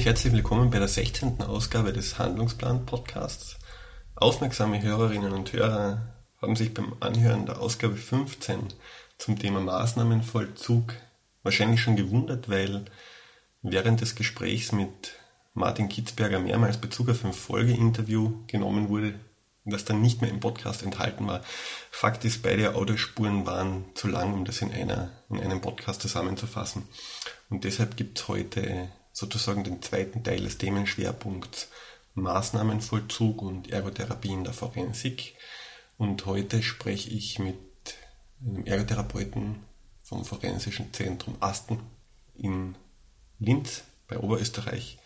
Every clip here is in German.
Und herzlich willkommen bei der 16. Ausgabe des Handlungsplan-Podcasts. Aufmerksame Hörerinnen und Hörer haben sich beim Anhören der Ausgabe 15 zum Thema Maßnahmenvollzug wahrscheinlich schon gewundert, weil während des Gesprächs mit Martin Kitzberger mehrmals Bezug auf ein Folgeinterview genommen wurde, das dann nicht mehr im Podcast enthalten war. Fakt ist, beide Audiospuren waren zu lang, um das in, einer, in einem Podcast zusammenzufassen. Und deshalb gibt es heute sozusagen den zweiten Teil des Themenschwerpunkts Maßnahmenvollzug und Ergotherapie in der Forensik. Und heute spreche ich mit einem Ergotherapeuten vom Forensischen Zentrum Asten in Linz bei Oberösterreich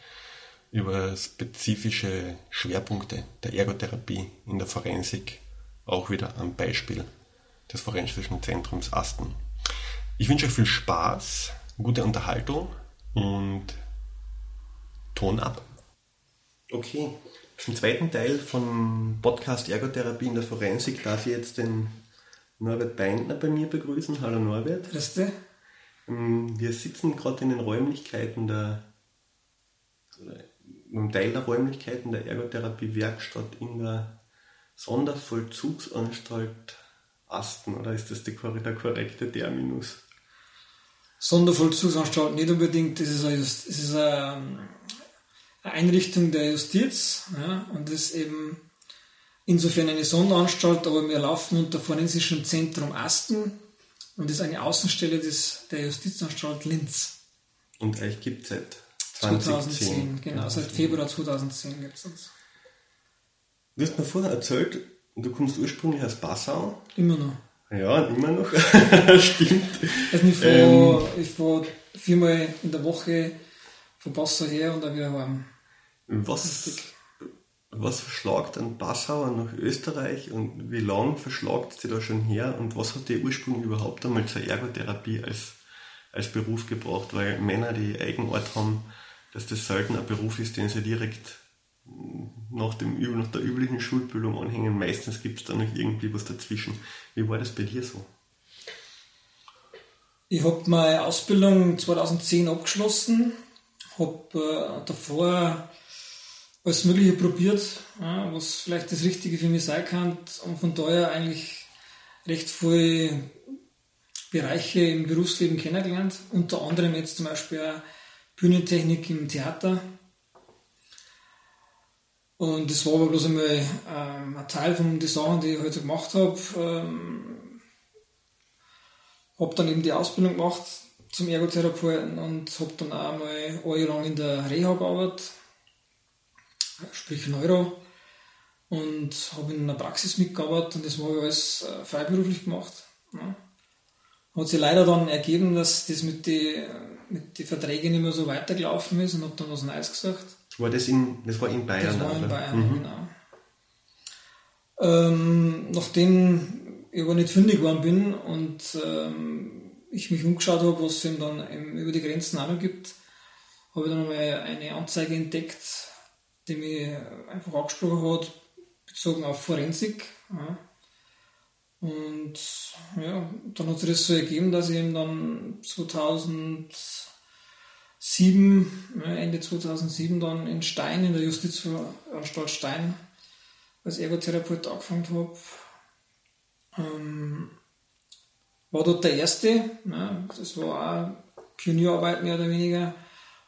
über spezifische Schwerpunkte der Ergotherapie in der Forensik, auch wieder am Beispiel des Forensischen Zentrums Asten. Ich wünsche euch viel Spaß, gute Unterhaltung und Ton ab. Okay, zum zweiten Teil von Podcast Ergotherapie in der Forensik darf ich jetzt den Norbert Beindner bei mir begrüßen. Hallo Norbert. Grüß dich. Ähm, wir sitzen gerade in den Räumlichkeiten der einem Teil der Räumlichkeiten der Ergotherapie-Werkstatt in der Sondervollzugsanstalt Asten, oder ist das der korrekte Terminus? Sondervollzugsanstalt nicht unbedingt, das ist eine, das ist eine Einrichtung der Justiz ja, und ist eben insofern eine Sonderanstalt, aber wir laufen unter Forensischem Zentrum Asten und ist eine Außenstelle des, der Justizanstalt Linz. Und euch gibt es seit 2010, genau, seit Februar 2010 gibt es uns. Du hast mir vorher erzählt, du kommst ursprünglich aus Passau. Immer noch. Ja, immer noch. Stimmt. Also ich fahre ähm, fahr viermal in der Woche von Passau her und dann wieder heim. Was, was verschlagt ein Passauer nach Österreich und wie lange verschlagt sie da schon her und was hat die ursprünglich überhaupt einmal zur Ergotherapie als, als Beruf gebracht? Weil Männer, die Eigenart haben, dass das selten ein Beruf ist, den sie direkt nach, dem, nach der üblichen Schulbildung anhängen. Meistens gibt es da noch irgendwie was dazwischen. Wie war das bei dir so? Ich habe meine Ausbildung 2010 abgeschlossen, habe äh, davor alles Mögliche probiert, ja, was vielleicht das Richtige für mich sein kann und von daher eigentlich recht viele Bereiche im Berufsleben kennengelernt. Unter anderem jetzt zum Beispiel auch Bühnentechnik im Theater. Und das war aber bloß einmal ähm, ein Teil von den Sachen, die ich heute gemacht habe. Ähm, habe dann eben die Ausbildung gemacht zum Ergotherapeuten und habe dann auch mal ein Jahr lang in der Reha gearbeitet, sprich Neuro. Und habe in einer Praxis mitgearbeitet und das habe ich alles äh, freiberuflich gemacht. Ja. Hat sich leider dann ergeben, dass das mit den mit die Verträgen nicht mehr so weitergelaufen ist und habe dann was Neues gesagt. War das in, das war in Bayern? Das war in Bayern, mhm. genau. Ähm, nachdem ich aber nicht fündig geworden bin und ähm, ich mich umgeschaut habe, was es eben dann eben über die Grenzen auch noch gibt, habe ich dann einmal eine Anzeige entdeckt, die mich einfach angesprochen hat, bezogen auf Forensik. Ja. Und ja, dann hat sich das so ergeben, dass ich eben dann 2007, Ende 2007 dann in Stein, in der Justizanstalt Stein, als Ergotherapeut angefangen habe. Ähm, war dort der Erste, ne? das war auch Pionierarbeit mehr oder weniger.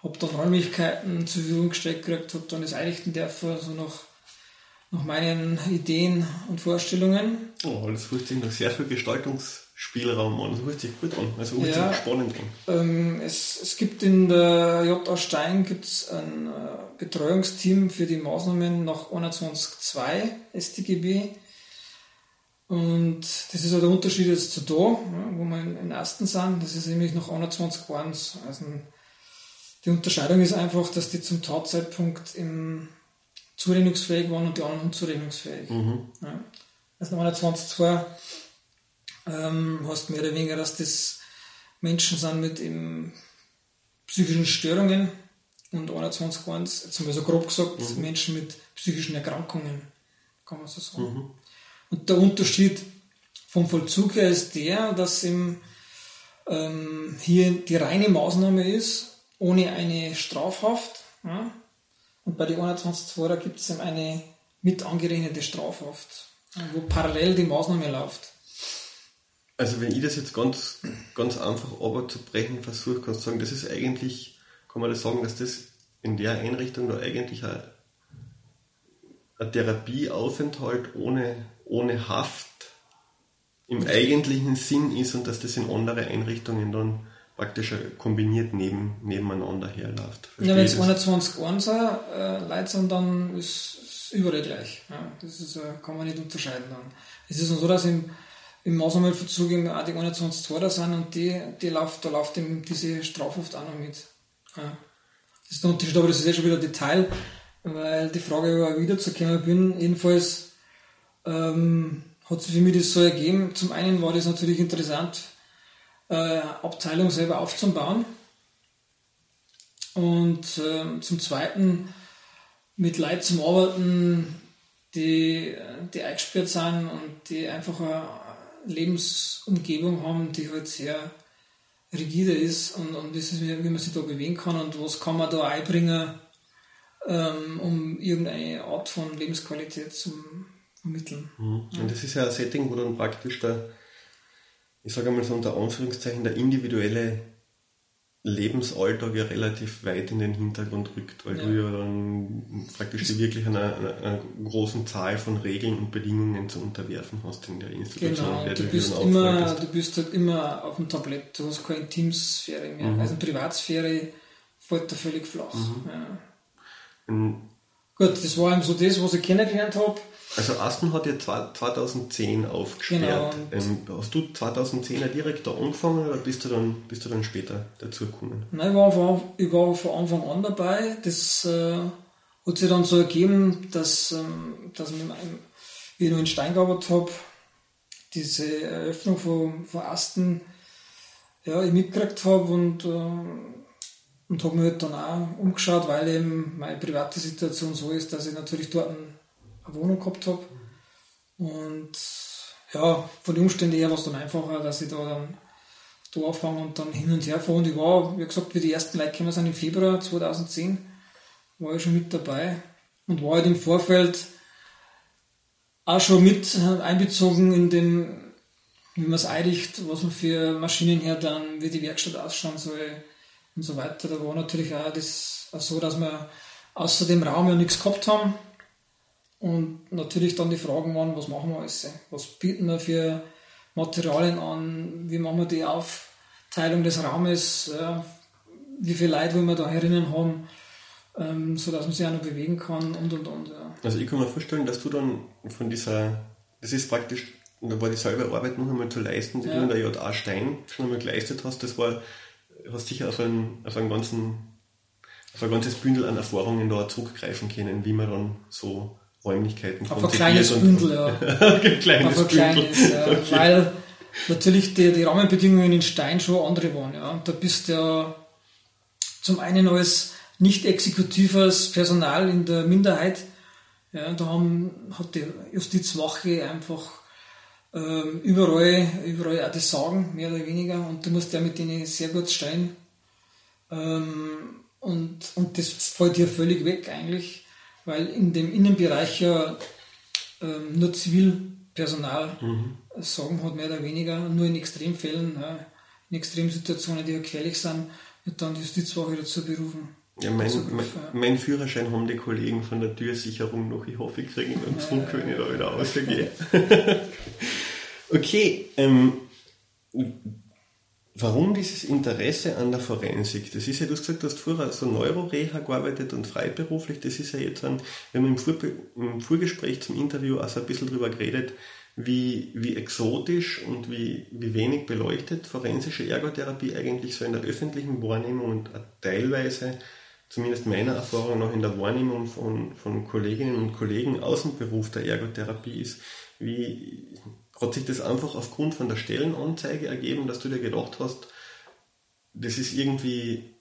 Habe dann Räumlichkeiten zur Verfügung gestellt gekriegt, habe dann das einrichten dürfen, so nach nach meinen Ideen und Vorstellungen. Oh, das fühlt sich nach sehr viel Gestaltungsspielraum an. Das fühlt sich gut an. Also fühlt ja, sich spannend an. Ähm, es, es gibt in der JA Stein gibt's ein äh, Betreuungsteam für die Maßnahmen nach 21.2 StGB. Und das ist auch der Unterschied jetzt zu da, wo wir in, in Ersten sind. Das ist nämlich nach 21.1. Also die Unterscheidung ist einfach, dass die zum Tatzeitpunkt im zurechnungsfähig waren und die anderen unzurechnungsfähig. Mhm. Ja. Also 21.2 ähm, hast mehr oder weniger, dass das Menschen sind mit eben psychischen Störungen und 21.1, jetzt wir so grob gesagt, mhm. Menschen mit psychischen Erkrankungen, kann man so sagen. Mhm. Und der Unterschied vom Vollzug her ist der, dass eben, ähm, hier die reine Maßnahme ist, ohne eine Strafhaft, Ja? Und bei den 21.2 gibt es eine mit angerechnete Strafhaft, wo parallel die Maßnahme läuft. Also wenn ich das jetzt ganz, ganz einfach brechen versuche, kannst du sagen, das ist eigentlich, kann man das sagen, dass das in der Einrichtung da eigentlich ein, ein Therapieaufenthalt ohne, ohne Haft im eigentlichen Sinn ist und dass das in andere Einrichtungen dann praktisch kombiniert neben, nebeneinander herläuft. Ja, wenn es 21 Einser äh, Leute sind, dann ist es überall gleich. Ja, das ist, äh, kann man nicht unterscheiden dann. Es ist so, dass im, im Maßnahmenverzug auch die 21 Zweiter sind und die, die läuft, da läuft eben diese Strafhaft auch noch mit. Ja. Das ist der Unterschied, aber das ist ja schon wieder Detail, weil die Frage über wiederzukommen bin, jedenfalls ähm, hat sich für mich das so ergeben. Zum einen war das natürlich interessant, äh, Abteilung selber aufzubauen. Und äh, zum Zweiten mit Leuten zum Arbeiten, die, die eingesperrt sind und die einfach eine Lebensumgebung haben, die halt sehr rigide ist und, und das ist, wie man sich da bewegen kann und was kann man da einbringen, ähm, um irgendeine Art von Lebensqualität zu vermitteln. Mhm. Und das ist ja ein Setting, wo dann praktisch der ich sage mal so unter Anführungszeichen, der individuelle Lebensalltag ja relativ weit in den Hintergrund rückt, weil ja. du ja dann praktisch wirklich einer, einer, einer, großen Zahl von Regeln und Bedingungen zu unterwerfen hast in der Institution. Genau, du, bist immer, du bist halt immer auf dem Tablett, du hast keine Teamsphäre mehr. Mhm. Also Privatsphäre fällt da völlig flach. Mhm. Ja. Gut, das war eben so das, was ich kennengelernt habe. Also Aston hat ja 2010 aufgesperrt. Genau, ähm, hast du 2010 direkt da angefangen oder bist du dann, bist du dann später dazugekommen? Nein, ich war, von, ich war von Anfang an dabei. Das äh, hat sich dann so ergeben, dass, ähm, dass ich, wie ich noch in Stein gearbeitet habe, diese Eröffnung von, von Aston ja, ich mitgekriegt habe und, äh, und habe mir halt dann auch umgeschaut, weil eben meine private Situation so ist, dass ich natürlich dort eine Wohnung gehabt habe. Und ja, von den Umständen her war es dann einfacher, dass ich da dann da anfange und dann hin und her fahre. Und ich war, wie gesagt, wie die ersten Leute gekommen sind im Februar 2010, war ich schon mit dabei und war halt im Vorfeld auch schon mit einbezogen in dem, wie man es einrichtet, was man für Maschinen her dann, wie die Werkstatt ausschauen soll und so weiter. Da war natürlich auch das auch so, dass wir außer dem Raum ja nichts gehabt haben. Und natürlich dann die Fragen waren, was machen wir alles? Was bieten wir für Materialien an? Wie machen wir die Aufteilung des Raumes? Wie viele Leute wollen wir da herinnen haben? Ähm, so dass man sich auch noch bewegen kann und und und. Ja. Also ich kann mir vorstellen, dass du dann von dieser, das ist praktisch, da war dieselbe Arbeit noch einmal zu leisten, die ja. du in der JA Stein schon einmal geleistet hast. Das war, hast sicher auf einen, auf einen ganzen, auf ein ganzes Bündel an Erfahrungen da zurückgreifen können, wie man dann so Räumlichkeiten Auf ein kleines Bündel, ja. ein kleines Auf ein kleines, ja. Okay. Weil natürlich die, die Rahmenbedingungen in Stein schon andere waren. Ja. Da bist du ja zum einen als nicht exekutives Personal in der Minderheit. Ja, da haben, hat die Justizwache einfach ähm, überall, überall auch das Sagen, mehr oder weniger. Und du musst ja mit denen sehr gut stehen. Ähm, und, und das fällt dir völlig weg eigentlich weil in dem Innenbereich ja ähm, nur Zivilpersonal mhm. Sorgen hat, mehr oder weniger, nur in Extremfällen, ja, in Extremsituationen, die ja gefährlich sind, wird dann die Justizwache dazu berufen. Ja, mein, mein, mein, Führerschein haben die Kollegen von der Türsicherung noch. Ich hoffe, ich kriege ihn dann zurück, wenn ich da wieder rausgehe. okay, ähm, Warum dieses Interesse an der Forensik? Das ist ja, du hast gesagt, du hast vorher so Neuroreha gearbeitet und freiberuflich. Das ist ja jetzt ein, wir haben im, Vor im Vorgespräch zum Interview auch so ein bisschen drüber geredet, wie, wie exotisch und wie, wie wenig beleuchtet forensische Ergotherapie eigentlich so in der öffentlichen Wahrnehmung und teilweise, zumindest meiner Erfahrung nach in der Wahrnehmung von, von Kolleginnen und Kollegen aus dem Beruf der Ergotherapie ist. Wie, hat sich das einfach aufgrund von der Stellenanzeige ergeben, dass du dir gedacht hast, das ist irgendwie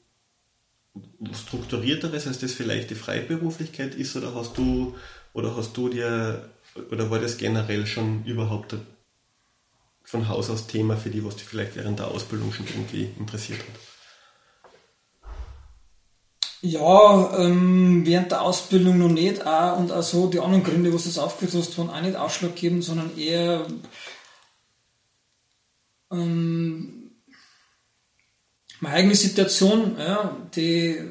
strukturierteres, als das vielleicht die Freiberuflichkeit ist, oder hast du, oder hast du dir, oder war das generell schon überhaupt von Haus aus Thema für die, was dich vielleicht während der Ausbildung schon irgendwie interessiert hat? Ja, ähm, während der Ausbildung noch nicht auch und auch so die anderen Gründe, was du das aufgeführt hast, waren auch nicht ausschlaggebend, sondern eher ähm, meine eigene Situation, ja, die,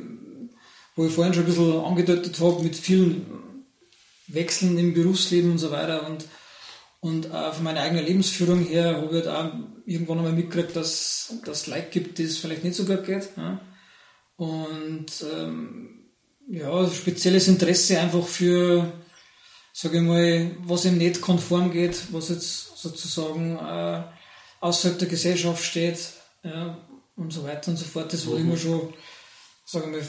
wo ich vorhin schon ein bisschen angedeutet habe, mit vielen Wechseln im Berufsleben und so weiter und, und auch von meiner eigenen Lebensführung her habe ich halt auch irgendwann einmal mitgekriegt, dass es Leute gibt, es vielleicht nicht so gut geht. Ja. Und ähm, ja, spezielles Interesse einfach für, sage ich mal, was ihm nicht konform geht, was jetzt sozusagen äh, außerhalb der Gesellschaft steht ja, und so weiter und so fort. Das war mhm. immer schon, sagen wir,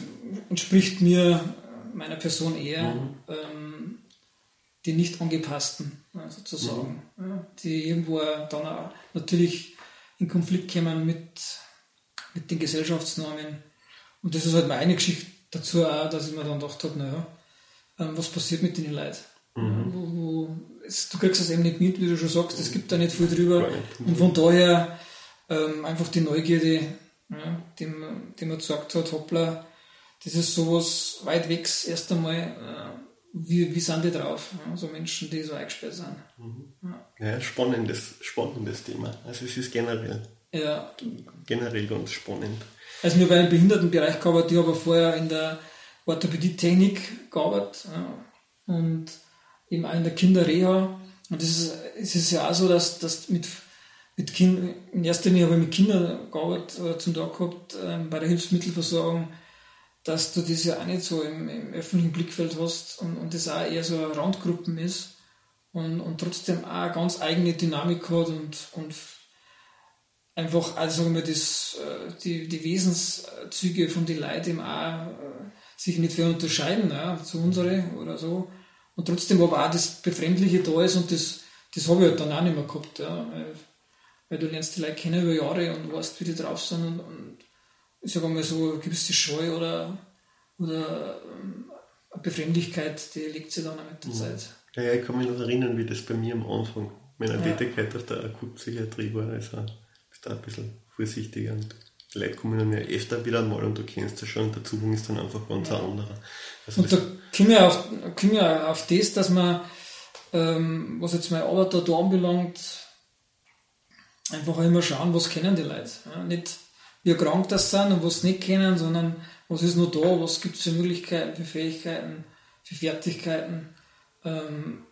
entspricht mir meiner Person eher. Mhm. Ähm, die nicht angepassten, sozusagen, mhm. ja, die irgendwo dann auch natürlich in Konflikt kommen mit, mit den Gesellschaftsnormen. Und das ist halt meine Geschichte dazu auch, dass ich mir dann gedacht habe, naja, ähm, was passiert mit den Leuten? Mhm. Wo, wo, es, du kriegst es eben nicht mit, wie du schon sagst, es gibt da nicht viel drüber. Und von daher ähm, einfach die Neugierde, ja, die, die man gesagt hat, hoppla, das ist sowas weit weg erst einmal. Äh, wie, wie sind die drauf? Ja, so Menschen, die so eingesperrt sind. Mhm. Ja. ja, spannendes, spannendes Thema. Also es ist generell, ja. generell ganz spannend. Also wir bei im Behindertenbereich gearbeitet, ich habe vorher in der Orthopädie-Technik gearbeitet ja. und eben auch in der Kinderreha. Und das ist, es ist ja auch so, dass, dass mit, mit Kindern, in erster Linie habe ich mit Kindern gearbeitet oder zum Tag gehabt, ähm, bei der Hilfsmittelversorgung dass du das ja auch nicht so im, im öffentlichen Blickfeld hast und, und das auch eher so Randgruppen ist und, und trotzdem auch eine ganz eigene Dynamik hat und, und einfach, also sagen wir, das, äh, die, die Wesenszüge von den Leuten auch äh, sich nicht viel unterscheiden ja, zu unsere oder so. Und trotzdem aber auch das Befremdliche da ist und das, das habe ich halt dann auch nicht mehr gehabt. Ja, weil, weil du lernst die Leute kennen über Jahre und weißt, wie die drauf sind und, und ich sage mal so, eine gewisse Scheu oder, oder ähm, eine Befremdlichkeit, die liegt sich dann auch mit der ja. Zeit. Ja, ja, ich kann mich noch erinnern, wie das bei mir am Anfang meiner ja. Tätigkeit auf der Akutpsychiatrie war. Also da ein bisschen vorsichtiger und die Leute kommen dann ja öfter wieder einmal und du kennst das schon und der Zugang ist dann einfach ganz ja. ein anderer. Also und da kommen wir auf, kommen wir auf das, dass man, ähm, was jetzt meine Arbeit da, da anbelangt, einfach immer schauen, was kennen die Leute. Ja, nicht wie krank das sind und was sie nicht kennen, sondern was ist noch da, was gibt es für Möglichkeiten, für Fähigkeiten, für Fertigkeiten. Ähm,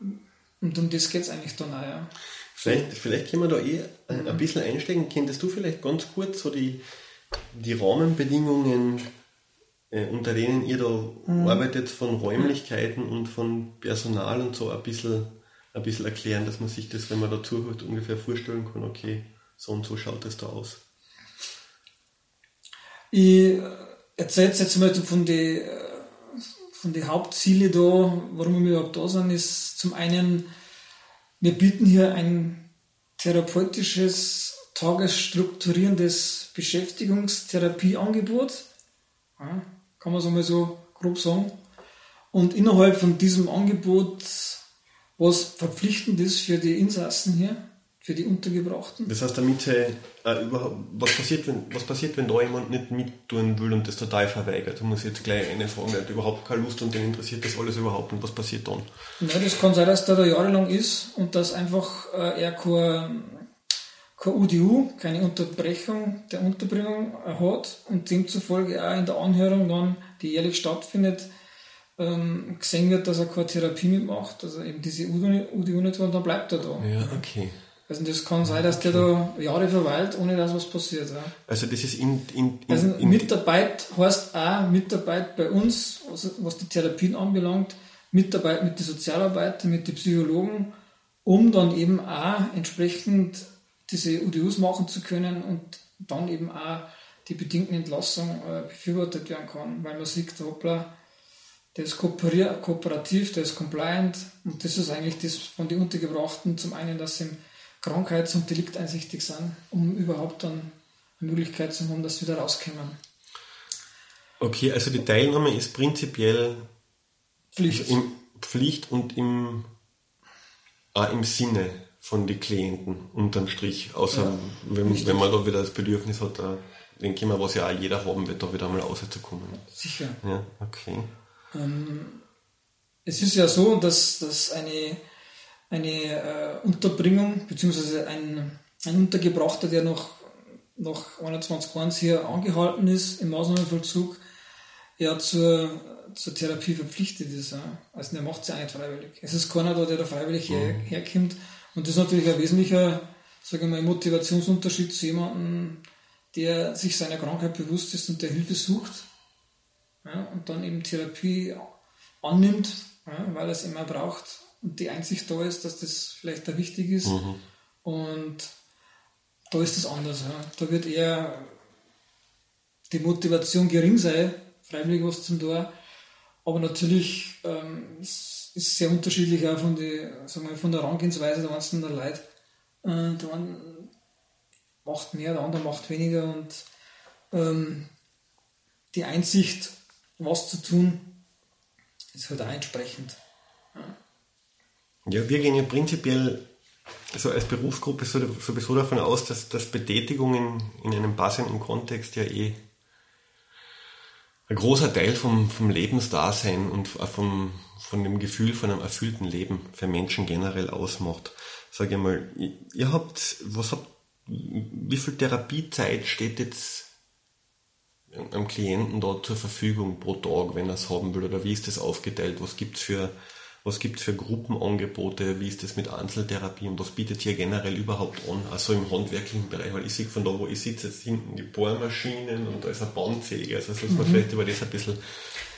und um das geht es eigentlich dann auch. Ja. Vielleicht, vielleicht können wir da eh ein, ein bisschen einsteigen. Könntest du vielleicht ganz kurz so die, die Rahmenbedingungen, äh, unter denen ihr da mhm. arbeitet, von Räumlichkeiten und von Personal und so ein bisschen, ein bisschen erklären, dass man sich das, wenn man da zuhört, ungefähr vorstellen kann, okay, so und so schaut es da aus. Ich erzähle jetzt mal von den von den Hauptzielen da, warum wir überhaupt da sind, ist zum einen, wir bieten hier ein therapeutisches, tagesstrukturierendes Beschäftigungstherapieangebot. Ja, kann man so mal so grob sagen. Und innerhalb von diesem Angebot, was verpflichtend ist für die Insassen hier, für die Untergebrachten. Das heißt, damit äh, überhaupt, was passiert, wenn, was passiert, wenn da jemand nicht mittun will und das total verweigert? Da muss ich jetzt gleich eine fragen, der hat überhaupt keine Lust und den interessiert das alles überhaupt und was passiert dann? Ja, das kann sein, dass der da jahrelang ist und dass einfach äh, er kein, kein UDU, keine Unterbrechung der Unterbringung hat und demzufolge auch in der Anhörung dann, die jährlich stattfindet, ähm, gesehen wird, dass er keine Therapie mitmacht, also eben diese UDU nicht hat, und dann bleibt er da. Ja, okay. Also das kann sein, dass der da Jahre verweilt, ohne dass was passiert. Ja. Also das ist in, in, in Also Mitarbeit heißt auch Mitarbeit bei uns, was, was die Therapien anbelangt, Mitarbeit mit den Sozialarbeitern, mit den Psychologen, um dann eben auch entsprechend diese UDUs machen zu können und dann eben auch die bedingte Entlassung äh, befürwortet werden kann, weil man sieht, hoppla, der ist kooperativ, der ist compliant und das ist eigentlich das von den Untergebrachten zum einen, dass sie im krankheits- und delikteinsichtig sind, um überhaupt dann eine Möglichkeit zu haben, dass sie wieder rauskommen. Okay, also die Teilnahme ist prinzipiell Pflicht, im, Pflicht und im, auch im Sinne von den Klienten unterm Strich, außer ja, wenn, wenn, man da wieder das Bedürfnis hat, denke ich mal, was ja auch jeder haben wird, da wieder einmal rauszukommen. Sicher. Ja, okay. Ähm, es ist ja so, dass, dass eine, eine äh, Unterbringung, beziehungsweise ein, ein Untergebrachter, der noch nach 21.1 hier angehalten ist im Maßnahmenvollzug, ja zur, zur Therapie verpflichtet ist. Ja. Also der macht es ja nicht freiwillig. Es ist keiner da, der da freiwillig her, Mhm. herkommt. Und das ist natürlich ein wesentlicher, sagen wir mal, Motivationsunterschied zu jemandem, der sich seiner Krankheit bewusst ist und der Hilfe sucht ja, und dann eben Therapie annimmt, ja, weil er es immer braucht und die Einsicht da ist, dass das vielleicht da wichtig ist. Mhm. Und da ist es anders. Ja. Da wird eher die Motivation gering sein, freiwillig was zum tun. Aber natürlich ähm, es ist sehr unterschiedlich auch von, die, sagen wir, von der Herangehensweise der einzelnen Leute. Äh, der eine macht mehr, der andere macht weniger und ähm, die Einsicht, was zu tun, ist halt auch entsprechend. Ja, wir gehen ja prinzipiell so als Berufsgruppe so- sowieso davon aus, dass, dass Betätigungen in einem passenden Kontext ja eh ein großer Teil vom, vom Lebensdasein und vom, von dem Gefühl von einem erfüllten Leben für Menschen generell ausmacht. Sag ich mal, ihr- habt, was habt, wie viel Therapiezeit steht jetzt einem Klienten da zur Verfügung pro Tag, wenn er es haben will? Oder wie ist das aufgeteilt? Was gibt's für, was gibt's für Gruppenangebote? Wie ist das mit Einzeltherapie? Und was bietet ihr generell überhaupt an? Also im handwerklichen Bereich, weil ich sehe von da, wo ich sitze, jetzt hinten die Bohrmaschinen und da ist eine Bandsäge. Also, dass wir vielleicht über das ein bisschen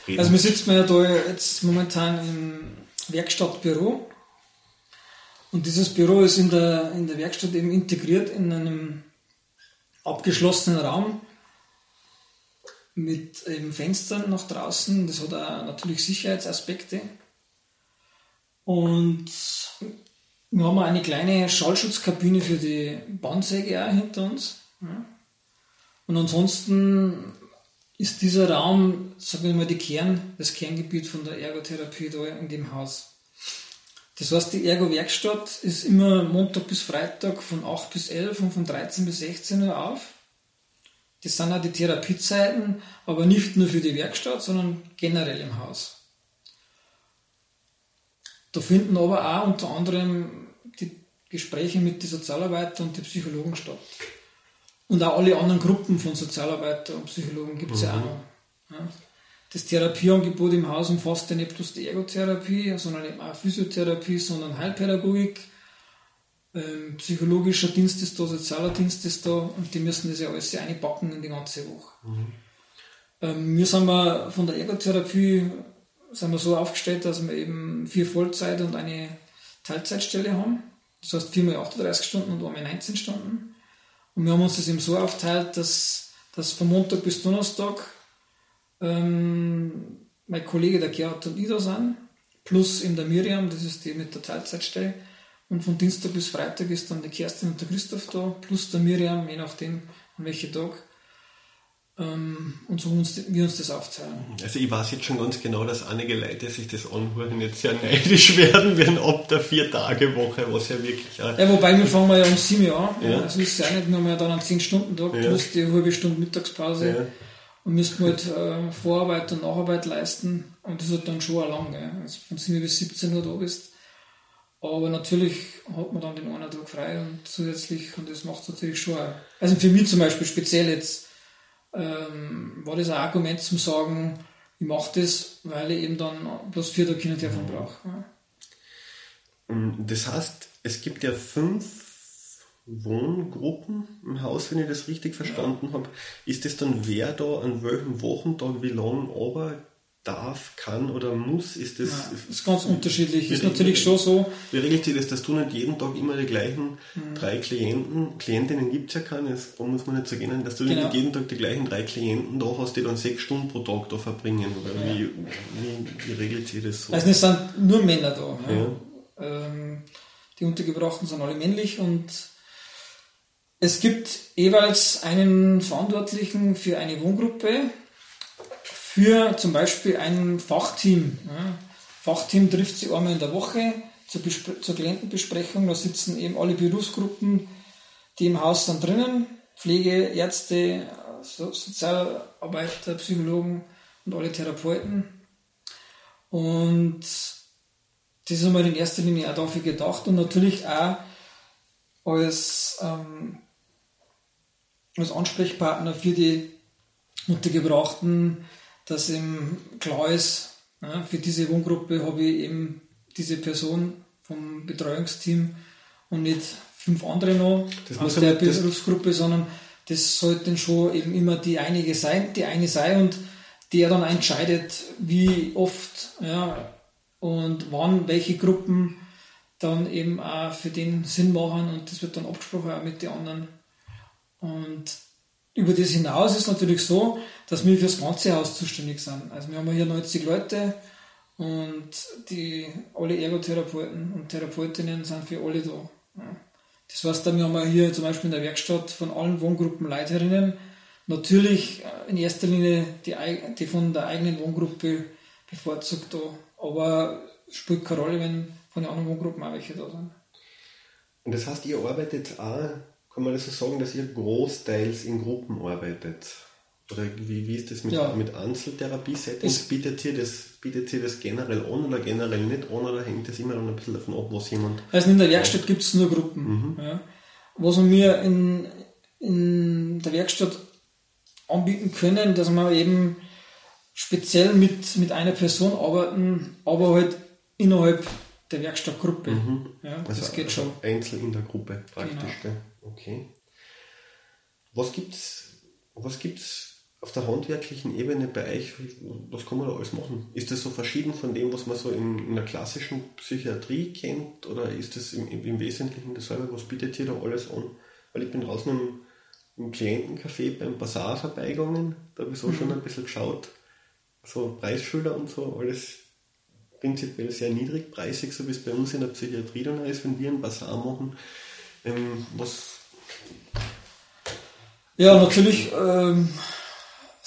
reden. Also wir sitzen ja da jetzt momentan im Werkstattbüro und dieses Büro ist in der, in der Werkstatt eben integriert in einem abgeschlossenen Raum mit eben Fenstern nach draußen. Das hat auch natürlich Sicherheitsaspekte. Und wir haben eine kleine Schallschutzkabine für die Bandsäge auch hinter uns. Und ansonsten ist dieser Raum, sagen wir mal, die Kern, das Kerngebiet von der Ergotherapie da in dem Haus. Das heißt, die Ergo-Werkstatt ist immer Montag bis Freitag von 8 bis 11 und von 13 bis 16 Uhr auf. Das sind auch die Therapiezeiten, aber nicht nur für die Werkstatt, sondern generell im Haus. Da finden aber auch unter anderem die Gespräche mit den Sozialarbeitern und den Psychologen statt. Und auch alle anderen Gruppen von Sozialarbeitern und Psychologen gibt es ja auch noch. Ja. Das Therapieangebot im Haus umfasst ja nicht bloß die Ergotherapie, sondern eben auch Physiotherapie, sondern Heilpädagogik. Ähm, psychologischer Dienst ist da, sozialer Dienst ist da und die müssen das ja alles einpacken in die ganze Woche. Ähm, wir sind wir von der Ergotherapie sind wir so aufgestellt, dass wir eben vier Vollzeit- und eine Teilzeitstelle haben. Das heißt viermal 38 Stunden und einmal 19 Stunden. Und wir haben uns das eben so aufteilt, dass, dass von Montag bis Donnerstag ähm, mein Kollege, der Gerhard und ich da sind, plus eben der Miriam, das ist die mit der Teilzeitstelle. Und von Dienstag bis Freitag ist dann die Kerstin und der Christoph da, plus der Miriam, je nachdem, an welchem Tag. Ähm, und so uns, wir uns das aufteilen. Also ich weiß jetzt schon ganz genau, dass einige Leute sich das anhören jetzt sehr neidisch werden werden ab der Vier-Tage-Woche, was ja wirklich Ja, wobei wir fangen wir ja um 7 Uhr an. Ja. Also ist ja nicht nur mehr dann einen 10-Stunden-Tag Ja. plus die halbe Stunde Mittagspause. Ja. Und müssten halt äh, Vorarbeit und Nacharbeit leisten. Und das ist dann schon auch lang, gell? Also von 7 bis 17 Uhr da bist. Aber natürlich hat man dann den einen Tag frei und zusätzlich, und das macht es natürlich schon auch. Also für mich zum Beispiel speziell jetzt, ähm, war das ein Argument zum sagen, ich mache das, weil ich eben dann bloß vier Tage hin und her von brauche. Ja. Das heißt, es gibt ja fünf Wohngruppen im Haus, wenn ich das richtig verstanden habe. Ist das dann wer da an welchem Wochentag wie lange aber darf, kann oder muss? Ist das, Ja, das ist ganz unterschiedlich. Ist natürlich schon so, Wie regelt sich das, dass du nicht jeden Tag immer die gleichen Mhm. drei Klienten, Klientinnen gibt es ja keine, das muss man nicht so gehen, dass du Genau. nicht jeden Tag die gleichen drei Klienten da hast, die dann sechs Stunden pro Tag da verbringen? Oder wie, wie, wie regelt sich das so? Also es sind nur Männer da. Ja. Ja. Ähm, die Untergebrachten sind alle männlich und es gibt jeweils einen Verantwortlichen für eine Wohngruppe, für zum Beispiel ein Fachteam. Ja. Fachteam trifft sich einmal in der Woche zur, zur Klientenbesprechung. Da sitzen eben alle Berufsgruppen, die im Haus sind drinnen, Pflege, Ärzte, so Sozialarbeiter, Psychologen und alle Therapeuten. Und das ist einmal in erster Linie auch dafür gedacht und natürlich auch als, ähm, als Ansprechpartner für die Untergebrachten, dass ihm klar ist, ja, für diese Wohngruppe habe ich eben diese Person vom Betreuungsteam und nicht fünf andere noch das aus der Berufsgruppe, sondern das sollten schon eben immer die einige sein, die eine sein und der dann entscheidet, wie oft ja, und wann welche Gruppen dann eben auch für den Sinn machen und das wird dann abgesprochen auch mit den anderen. Und über das hinaus ist natürlich so, dass wir für das ganze Haus zuständig sind. Also wir haben hier 90 Leute und die alle Ergotherapeuten und Therapeutinnen sind für alle da. Das heißt, wir haben hier zum Beispiel in der Werkstatt von allen Wohngruppen Leiterinnen, natürlich äh, in erster Linie die, die von der eigenen Wohngruppe bevorzugt da, aber spielt keine Rolle, wenn von den anderen Wohngruppen auch welche da sind. Und das heißt, ihr arbeitet auch, kann man das so sagen, dass ihr großteils in Gruppen arbeitet? Oder wie, wie ist das mit, ja. mit Einzeltherapie-Settings? Bietet ihr, das, bietet ihr das generell an oder generell nicht an oder hängt das immer ein bisschen davon ab, was jemand. Also in der Werkstatt gibt es nur Gruppen. Mhm. Ja. Was wir in, in der Werkstatt anbieten können, dass wir eben speziell mit, mit einer Person arbeiten, aber halt innerhalb der Werkstattgruppe. Mhm. Ja, das also geht schon. Einzel in der Gruppe praktisch. Genau. Okay. Was gibt's, was gibt's auf der handwerklichen Ebene bei euch, was kann man da alles machen? Ist das so verschieden von dem, was man so in, in der klassischen Psychiatrie kennt oder ist das im, im Wesentlichen dasselbe? Was bietet ihr da alles an? Weil ich bin draußen im, im Klientencafé beim Bazar vorbeigegangen, da habe ich so mhm. schon ein bisschen geschaut, so Preisschilder und so, alles prinzipiell sehr niedrigpreisig, so wie es bei uns in der Psychiatrie dann ist, wenn wir einen Bazar machen. Ähm, was ja, natürlich ähm,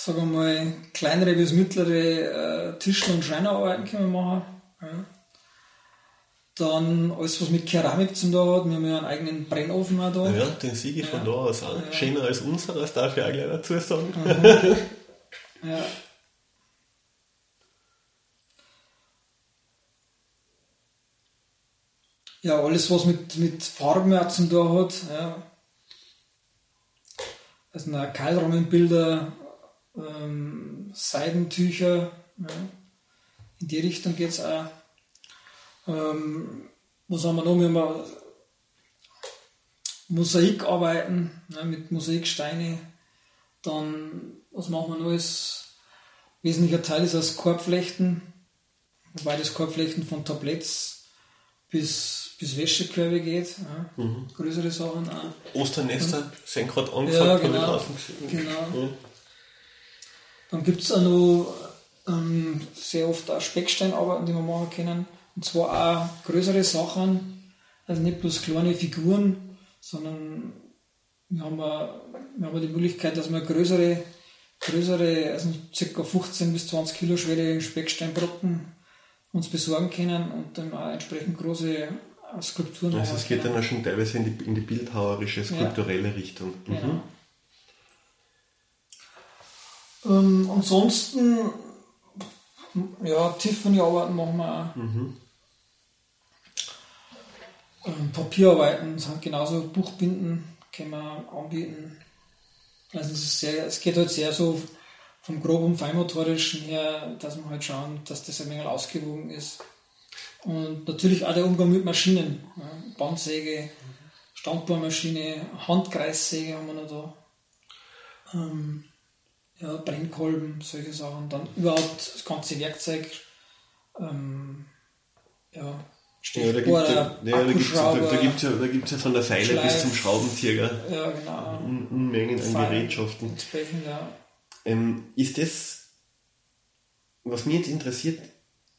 sagen wir mal, kleinere bis mittlere äh, Tischler- und Schreinerarbeiten können wir machen. Ja. Dann alles, was mit Keramik zu tun hat. Wir haben ja einen eigenen Brennofen auch da. Ja, den sehe ich von da aus auch. Ja. Schöner als unser, das darf ich auch gleich dazu sagen. ja. Ja, alles, was mit, mit Farben zu tun hat. Ja. Also Keilrahmenbilder, ähm, Seidentücher. Ja. In die Richtung geht es auch. Ähm, was haben wir noch? Wir haben Mosaikarbeiten ja, mit Mosaiksteine. Dann, was machen wir noch? Ist, wesentlicher Teil ist das Korbflechten, wobei das Korbflechten von Tabletts bis, bis Wäschekörbe geht. Ja. Mhm. Größere Sachen auch. Osternester sind gerade angesagt, ja, genau, genau. Ja. Dann gibt es auch noch ähm, sehr oft auch Specksteinarbeiten, die wir machen können. Und zwar auch größere Sachen, also nicht bloß kleine Figuren, sondern wir haben, wir haben die Möglichkeit, dass wir größere, größere, also ca. 15 bis 20 Kilo schwere Specksteinbrocken uns besorgen können und dann auch entsprechend große Skulpturen Also es geht dann auch schon teilweise in die, in die bildhauerische, skulpturelle ja. Richtung. Mhm. Genau. Ähm, ansonsten, ja, Tiffany-Arbeiten machen wir auch. Mhm. Ähm, Papierarbeiten sind genauso Buchbinden, können wir anbieten. Also es, sehr, es geht halt sehr so vom grob und feinmotorischen her, dass wir halt schauen, dass das ein wenig ausgewogen ist. Und natürlich auch der Umgang mit Maschinen. Bandsäge, Standbohrmaschine, Handkreissäge haben wir noch da. Ähm, ja, Brennkolben, solche Sachen. Dann überhaupt das ganze Werkzeug, ähm, ja, ja, da gibt es ja, da gibt's, ja, da gibt's ja von der Feile Schleif, bis zum Schraubenzieher ja, genau. Unmengen an Gerätschaften. Ja. Ähm, ist das, was mich jetzt interessiert,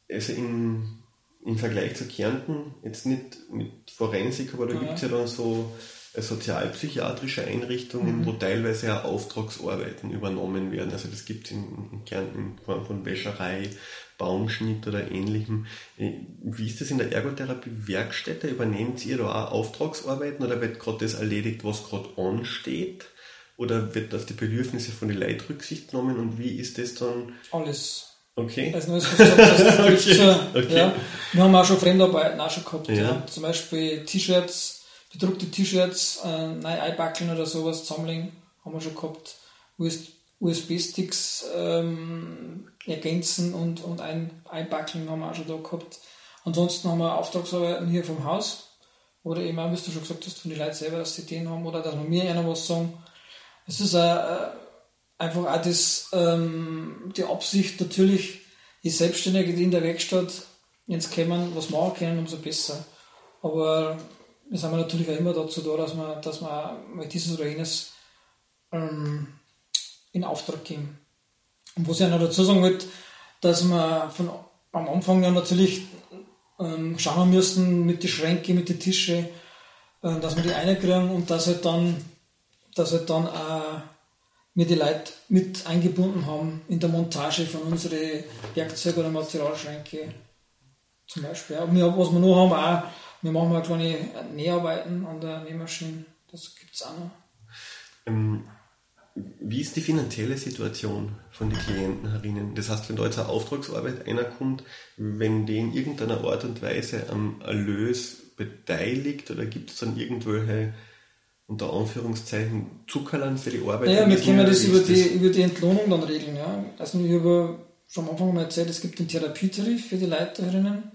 also in, im Vergleich zu Kärnten, jetzt nicht mit Forensik, aber da ja. gibt es ja dann so äh, sozialpsychiatrische Einrichtungen, mhm. wo teilweise auch Auftragsarbeiten übernommen werden. Also das gibt es in, in Kärnten in Form von Wäscherei, Baumschnitt oder ähnlichem. Äh, wie ist das in der Ergotherapie-Werkstätte? Übernehmt ihr da auch Auftragsarbeiten oder wird gerade das erledigt, was gerade ansteht? Oder wird auf die Bedürfnisse von den Leuten Rücksicht genommen und wie ist das dann? Alles. Okay. Also, trifft Okay, zu. okay. Ja. Wir haben auch schon Fremdarbeiten auch schon gehabt. Ja. Ja. Zum Beispiel T-Shirts, bedruckte T-Shirts, äh, neu einbackeln oder sowas, Sammling haben wir schon gehabt. US USB-Sticks ähm, ergänzen und, und ein, einbackeln haben wir auch schon da gehabt. Ansonsten haben wir Auftragsarbeiten hier vom Haus. Oder eben auch, wie du schon gesagt hast, von den Leuten selber, dass sie den haben oder dass wir mir einer was sagen. Es ist auch, äh, einfach auch das, ähm, die Absicht natürlich, je selbstständiger die in der Werkstatt jetzt kommen, was machen können, umso besser. Aber wir sind natürlich auch immer dazu da, dass wir, dass wir mal dieses oder jenes ähm, in Auftrag geben. Und was ich auch noch dazu sagen wollte, dass wir von, am Anfang ja natürlich ähm, schauen müssen mit den Schränken, mit den Tischen, äh, dass wir die reinkriegen und dass halt dann, dass halt dann auch wir die Leute mit eingebunden haben in der Montage von unseren Werkzeug- oder Materialschränke zum Beispiel. Wir, was wir noch haben, auch, wir machen auch kleine Näharbeiten an der Nähmaschine, das gibt es auch noch. Ähm, wie ist die finanzielle Situation von den Klienten herinnen? Das heißt, wenn da jetzt eine Auftragsarbeit einer kommt, wenn in irgendeiner Art und Weise am Erlös beteiligt oder gibt es dann irgendwelche unter Anführungszeichen Zuckerland für die Arbeit? Naja, wir können das über die, über die Entlohnung dann regeln. Ja. Also ich habe schon am Anfang mal erzählt, es gibt einen Therapietarif für die Leiterinnen.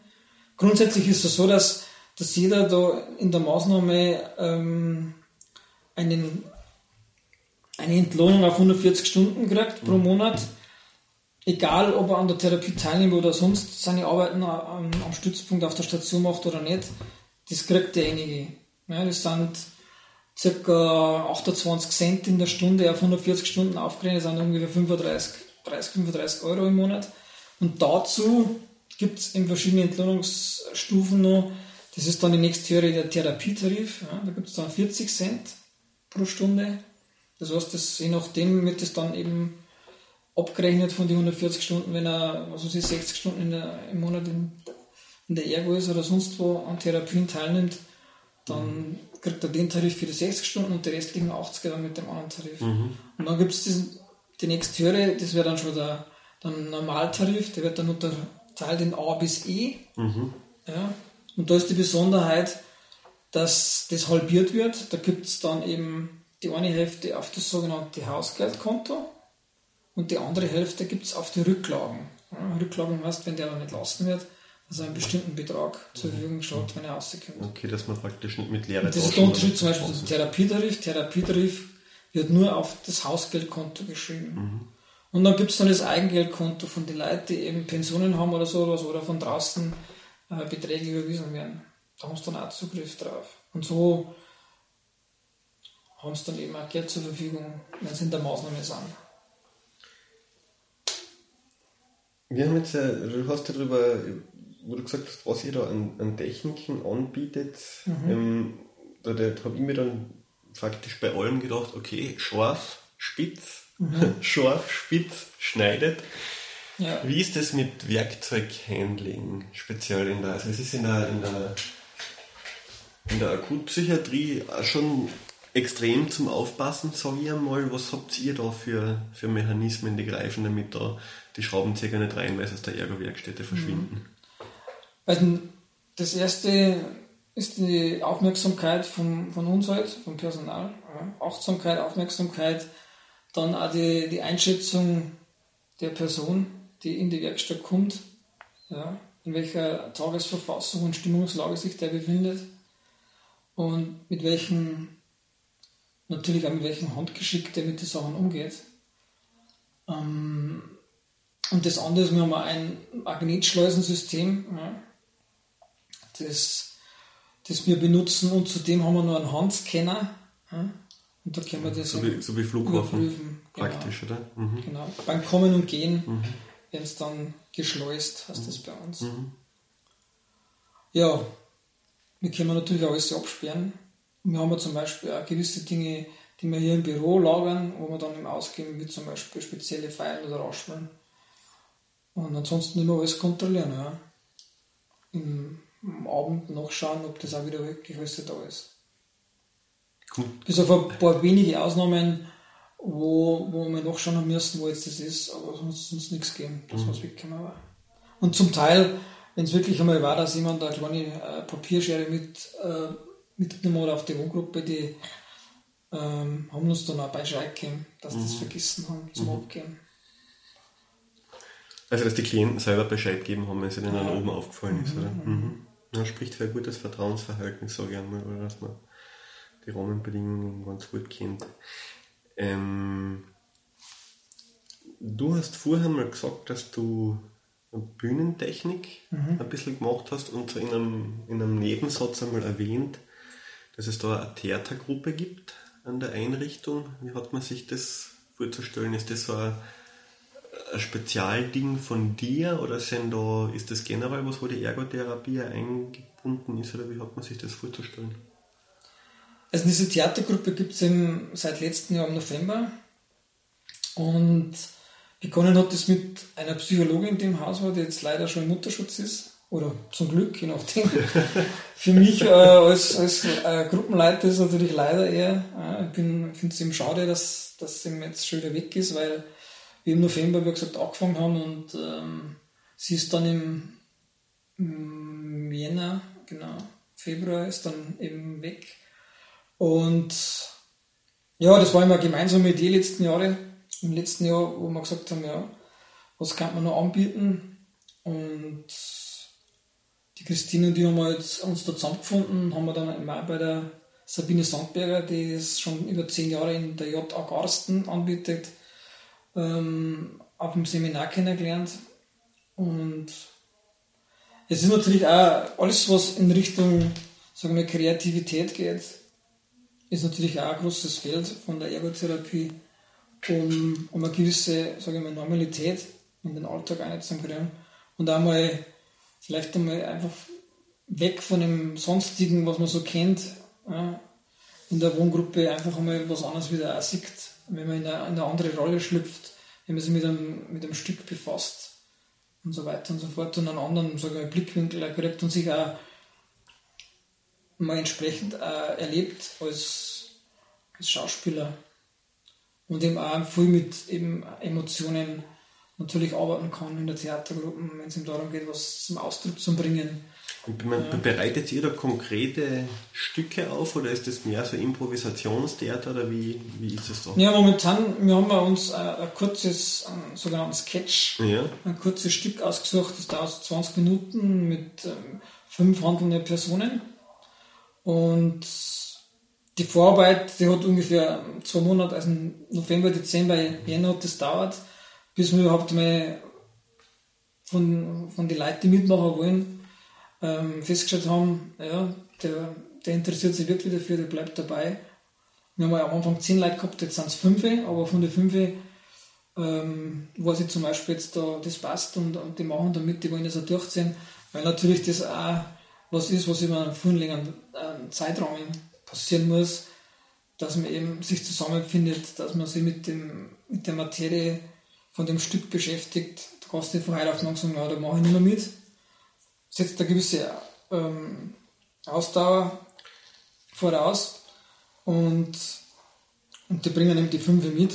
Grundsätzlich ist es so, dass, dass jeder da in der Maßnahme ähm, einen, eine Entlohnung auf 140 Stunden kriegt pro Monat. Egal, ob er an der Therapie teilnimmt oder sonst seine Arbeiten am, am Stützpunkt auf der Station macht oder nicht, das kriegt derjenige. Ja, das sind ca. 28 Cent in der Stunde auf 140 Stunden aufgerechnet, sind ungefähr 35, 30, 35 Euro im Monat. Und dazu gibt es in verschiedenen Entlohnungsstufen noch, das ist dann die nächsthöhere der Therapietarif, ja, da gibt es dann 40 Cent pro Stunde. Das heißt, das, je nachdem wird das dann eben abgerechnet von den 140 Stunden, wenn er, was weiß ich, 60 Stunden der, im Monat in, in der Ergo ist oder sonst wo an Therapien teilnimmt, dann kriegt er den Tarif für die 60 Stunden und die restlichen 80 dann mit dem anderen Tarif. Und dann gibt es die nächste Höhere, das wäre dann schon der, der Normaltarif, der wird dann unterteilt in A bis E. Ja. Und da ist die Besonderheit, dass das halbiert wird. Da gibt es dann eben die eine Hälfte auf das sogenannte Hausgeldkonto und die andere Hälfte gibt es auf die Rücklagen. Ja, Rücklagen heißt, wenn der dann nicht lassen wird, er einen bestimmten Betrag zur Verfügung steht, wenn er rauskommt. Okay, dass man praktisch nicht mit leeren Das ist der Unterschied zum Beispiel zum Therapietarif. Therapietarif wird nur auf das Hausgeldkonto geschrieben. Und dann gibt es dann das Eigengeldkonto von den Leuten, die eben Pensionen haben oder sowas oder von draußen äh, Beträge überwiesen werden. Da haben sie dann auch Zugriff drauf. Und so haben sie dann eben auch Geld zur Verfügung, wenn sie in der Maßnahme sind. Wir haben jetzt, ja, du hast ja darüber, wo du gesagt hast, was ihr da an, an Techniken anbietet, ähm, da, da habe ich mir dann faktisch bei allem gedacht, okay, scharf, spitz, scharf, spitz, schneidet. Ja. Wie ist das mit Werkzeughandling, speziell in der, also es ist in der, in der, in der Akutpsychiatrie auch schon extrem zum Aufpassen, sage ich einmal. Was habt ihr da für, für Mechanismen, die greifen, damit da die Schraubenzieher nicht reinweise aus der Ergo-Werkstätte verschwinden? Also das erste ist die Aufmerksamkeit von, von uns halt, vom Personal. Ja. Achtsamkeit, Aufmerksamkeit, dann auch die, die Einschätzung der Person, die in die Werkstatt kommt, ja, in welcher Tagesverfassung und Stimmungslage sich der befindet und mit welchem, natürlich auch mit welchem Handgeschick der mit den Sachen umgeht. Ähm, und das andere ist, wir haben ein Magnetschleusensystem, ja, das, das wir benutzen und zudem haben wir noch einen Handscanner. Ja, und da können wir das So wie, so wie Flughafen überprüfen. praktisch, oder? Mhm. Genau. Beim Kommen und Gehen werden es dann geschleust, heißt das bei uns. Mhm. Ja, wir können natürlich auch alles absperren. Wir haben ja zum Beispiel auch gewisse Dinge, die wir hier im Büro lagern, wo wir dann im Ausgeben, wie zum Beispiel spezielle Pfeilen oder Raspeln. Und ansonsten immer alles kontrollieren. Ja. Im, am Abend nachschauen, ob das auch wieder wirklich alles da ist. Gut. Bis auf ein paar wenige Ausnahmen wo, wo wir nachschauen haben müssen, wo jetzt das ist, aber sonst sonst nichts gegeben, dass mhm. was weggekommen war. Und zum Teil, wenn es wirklich einmal war, dass jemand eine kleine äh, Papierschere mit, äh, mitgenommen hat auf die Wohngruppe, die ähm, haben uns dann auch Bescheid gegeben, dass sie mhm. das vergessen haben zum mhm. Abgeben. Also, dass die Klienten selber Bescheid geben haben, wenn es ihnen ja. dann oben aufgefallen ist, oder? Mhm. Ja, spricht für ein gutes Vertrauensverhältnis, sage ich einmal, oder dass man die Rahmenbedingungen ganz gut kennt. Ähm, du hast vorher mal gesagt, dass du Bühnentechnik mhm. ein bisschen gemacht hast und in einem, in einem Nebensatz einmal erwähnt, dass es da eine Theatergruppe gibt an der Einrichtung. Wie hat man sich das vorzustellen? Ist das so ein, ein Spezialding von dir oder sind da, ist das generell was, wo die Ergotherapie eingebunden ist oder wie hat man sich das vorzustellen? Also diese Theatergruppe gibt es seit letztem Jahr im November und begonnen hat es mit einer Psychologin, die im Haus war, die jetzt leider schon im Mutterschutz ist oder zum Glück, je nachdem. Für mich äh, als, als äh, Gruppenleiter ist es natürlich leider eher, äh, ich finde es eben schade, dass, dass sie jetzt schon wieder weg ist, weil wir im November, wie gesagt, angefangen haben und ähm, sie ist dann im, im Jänner, genau, Februar ist dann eben weg. Und ja, das war immer eine gemeinsame Idee letzten Jahre, im letzten Jahr, wo wir gesagt haben, ja, was kann man noch anbieten? Und die Christine und ich haben jetzt uns da zusammengefunden, haben wir dann immer bei der Sabine Sandberger, die es schon über zehn Jahre in der JA Garsten anbietet, ähm, auf dem Seminar kennengelernt. Und es ist natürlich auch alles, was in Richtung sagen wir, Kreativität geht, ist natürlich auch ein großes Feld von der Ergotherapie, um, um eine gewisse sage ich mal, Normalität in den Alltag einzukriegen und einmal vielleicht einmal einfach weg von dem Sonstigen, was man so kennt, ja, in der Wohngruppe einfach einmal was anderes wieder auch sieht, wenn man in eine, in eine andere Rolle schlüpft, wenn man sich mit einem, mit einem Stück befasst und so weiter und so fort und einen anderen sagen wir, Blickwinkel kriegt und sich auch mal entsprechend äh, erlebt als, als Schauspieler und eben auch viel mit eben Emotionen natürlich arbeiten kann in der Theatergruppe, wenn es ihm darum geht, was zum Ausdruck zu bringen. Ja. Bereitet ihr da konkrete Stücke auf oder ist das mehr so Improvisationstheater oder wie, wie ist es da? Ja, momentan, wir haben uns ein, ein kurzes, ein sogenanntes Sketch, ja. ein kurzes Stück ausgesucht, das dauert 20 Minuten mit ähm, fünf handelnden Personen und die Vorarbeit, die hat ungefähr zwei Monate, also November, Dezember, Jänner hat das dauert, bis wir überhaupt mal von, von den Leuten, die mitmachen wollen, ähm, festgestellt haben, ja, der, der interessiert sich wirklich dafür, der bleibt dabei. Wir haben ja am Anfang zehn Leute gehabt, jetzt sind es fünf, aber von den fünf ähm, weiß ich zum Beispiel jetzt da, das passt und, und die machen damit, die wollen das auch durchziehen, weil natürlich das auch was ist, was über einen vielen längeren äh, Zeitraum passieren muss, dass man eben sich zusammenfindet, dass man sich mit, dem, mit der Materie von dem Stück beschäftigt. Du kannst nicht von heute auf morgen sagen, ja, da mache ich nicht mehr mit. Setzt eine gewisse ähm, Ausdauer voraus und, und die bringen eben die Fünfe mit.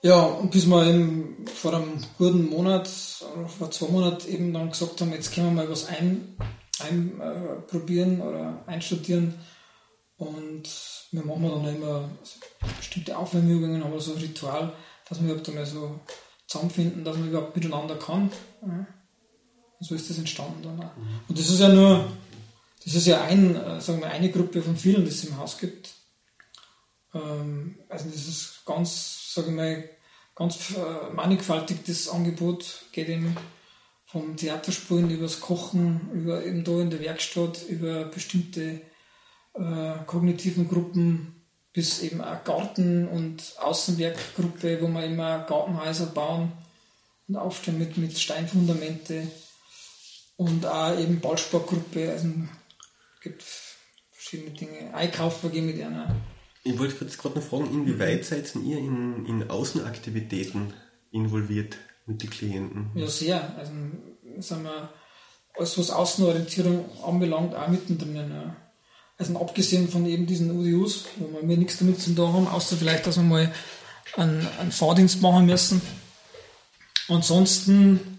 Ja, und bis wir eben vor einem guten Monat, vor zwei Monaten eben dann gesagt haben, jetzt können wir mal was ein, einprobieren äh, oder einstudieren. Und wir machen dann immer bestimmte Aufwärmübungen, aber so ein Ritual, dass wir überhaupt einmal so zusammenfinden, dass man überhaupt miteinander kann. Und so ist das entstanden dann auch. Und das ist ja nur, das ist ja ein, äh, sagen wir, eine Gruppe von vielen, die es im Haus gibt. Ähm, also das ist ganz, sage ich mal, ganz äh, mannigfaltig das Angebot. Geht eben vom Theaterspielen über das Kochen, über eben da in der Werkstatt, über bestimmte äh, kognitiven Gruppen bis eben auch Garten- und Außenwerkgruppe, wo wir immer Gartenhäuser bauen und aufstellen mit, mit Steinfundamente und auch eben Ballsportgruppe, also gibt verschiedene Dinge. Einkaufen gehen mit einer ich wollte gerade noch fragen, inwieweit seid ihr in, in Außenaktivitäten involviert mit den Klienten? Ja, sehr. Also sind wir alles, was Außenorientierung anbelangt, auch mittendrin. Ja. Also abgesehen von eben diesen UDUs, wo wir nichts damit zu tun haben, außer vielleicht, dass wir mal einen, einen Fahrdienst machen müssen. Ansonsten,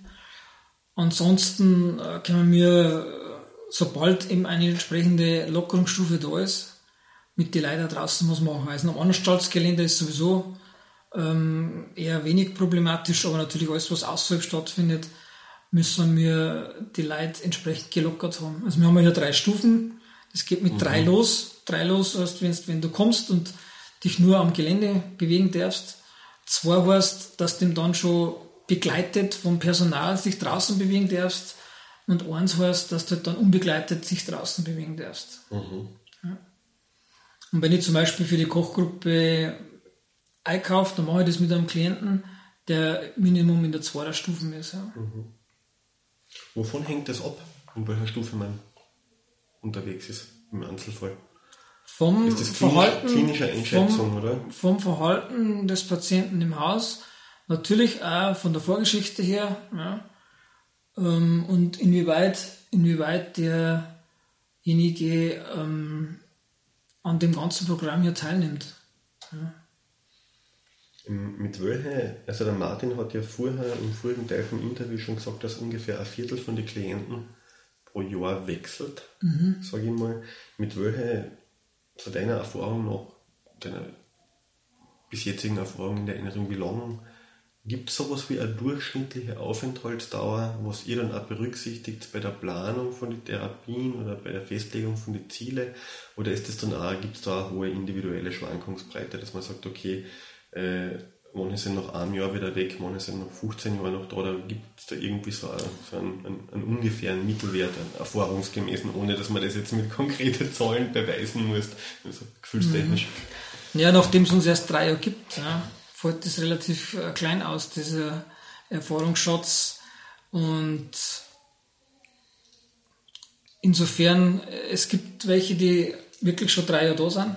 ansonsten äh, können wir, sobald eben eine entsprechende Lockerungsstufe da ist, mit den Leuten draußen was machen. Also am Anstaltsgelände ist sowieso ähm, eher wenig problematisch, aber natürlich alles, was außerhalb stattfindet, müssen wir die Leute entsprechend gelockert haben. Also wir haben ja drei Stufen. Das geht mit mhm. drei los. Drei los heißt, wenn, wenn du kommst und dich nur am Gelände bewegen darfst. Zwei heißt, dass du dann schon begleitet vom Personal sich draußen bewegen darfst. Und eins heißt, dass du dann unbegleitet sich draußen bewegen darfst. Mhm. Ja. Und wenn ich zum Beispiel für die Kochgruppe einkaufe, dann mache ich das mit einem Klienten, der Minimum in der zweiten Stufe ist. Ja. Mhm. Wovon hängt das ab, in welcher Stufe man unterwegs ist im Einzelfall? Vom ist das Verhalten, klinische Einschätzung, vom, oder? Vom Verhalten des Patienten im Haus, natürlich auch von der Vorgeschichte her, ja, ähm, und inwieweit, inwieweit derjenige ähm, an dem ganzen Programm hier teilnimmt. Ja. Mit welcher, also der Martin hat ja vorher im vorigen Teil vom Interview schon gesagt, dass ungefähr ein Viertel von den Klienten pro Jahr wechselt, mhm. sage ich mal. Mit welcher, zu deiner Erfahrung noch, deiner bis jetzigen Erfahrung in der Erinnerung, wie lange gibt es sowas wie eine durchschnittliche Aufenthaltsdauer, was ihr dann auch berücksichtigt bei der Planung von den Therapien oder bei der Festlegung von den Zielen? Oder ist es dann auch, gibt es da eine hohe individuelle Schwankungsbreite, dass man sagt, okay, äh, manche sind nach einem Jahr wieder weg, manche sind nach 15 Jahren noch da, da gibt es da irgendwie so, einen, so einen, einen, einen, ungefähren Mittelwert, einen erfahrungsgemäßen, ohne dass man das jetzt mit konkreten Zahlen beweisen muss, also gefühlstechnisch. Mhm. Ja, nachdem es uns erst drei Jahre gibt, ja, fällt das relativ äh, klein aus, dieser Erfahrungsschatz und insofern, es gibt welche, die wirklich schon drei Jahre da sind,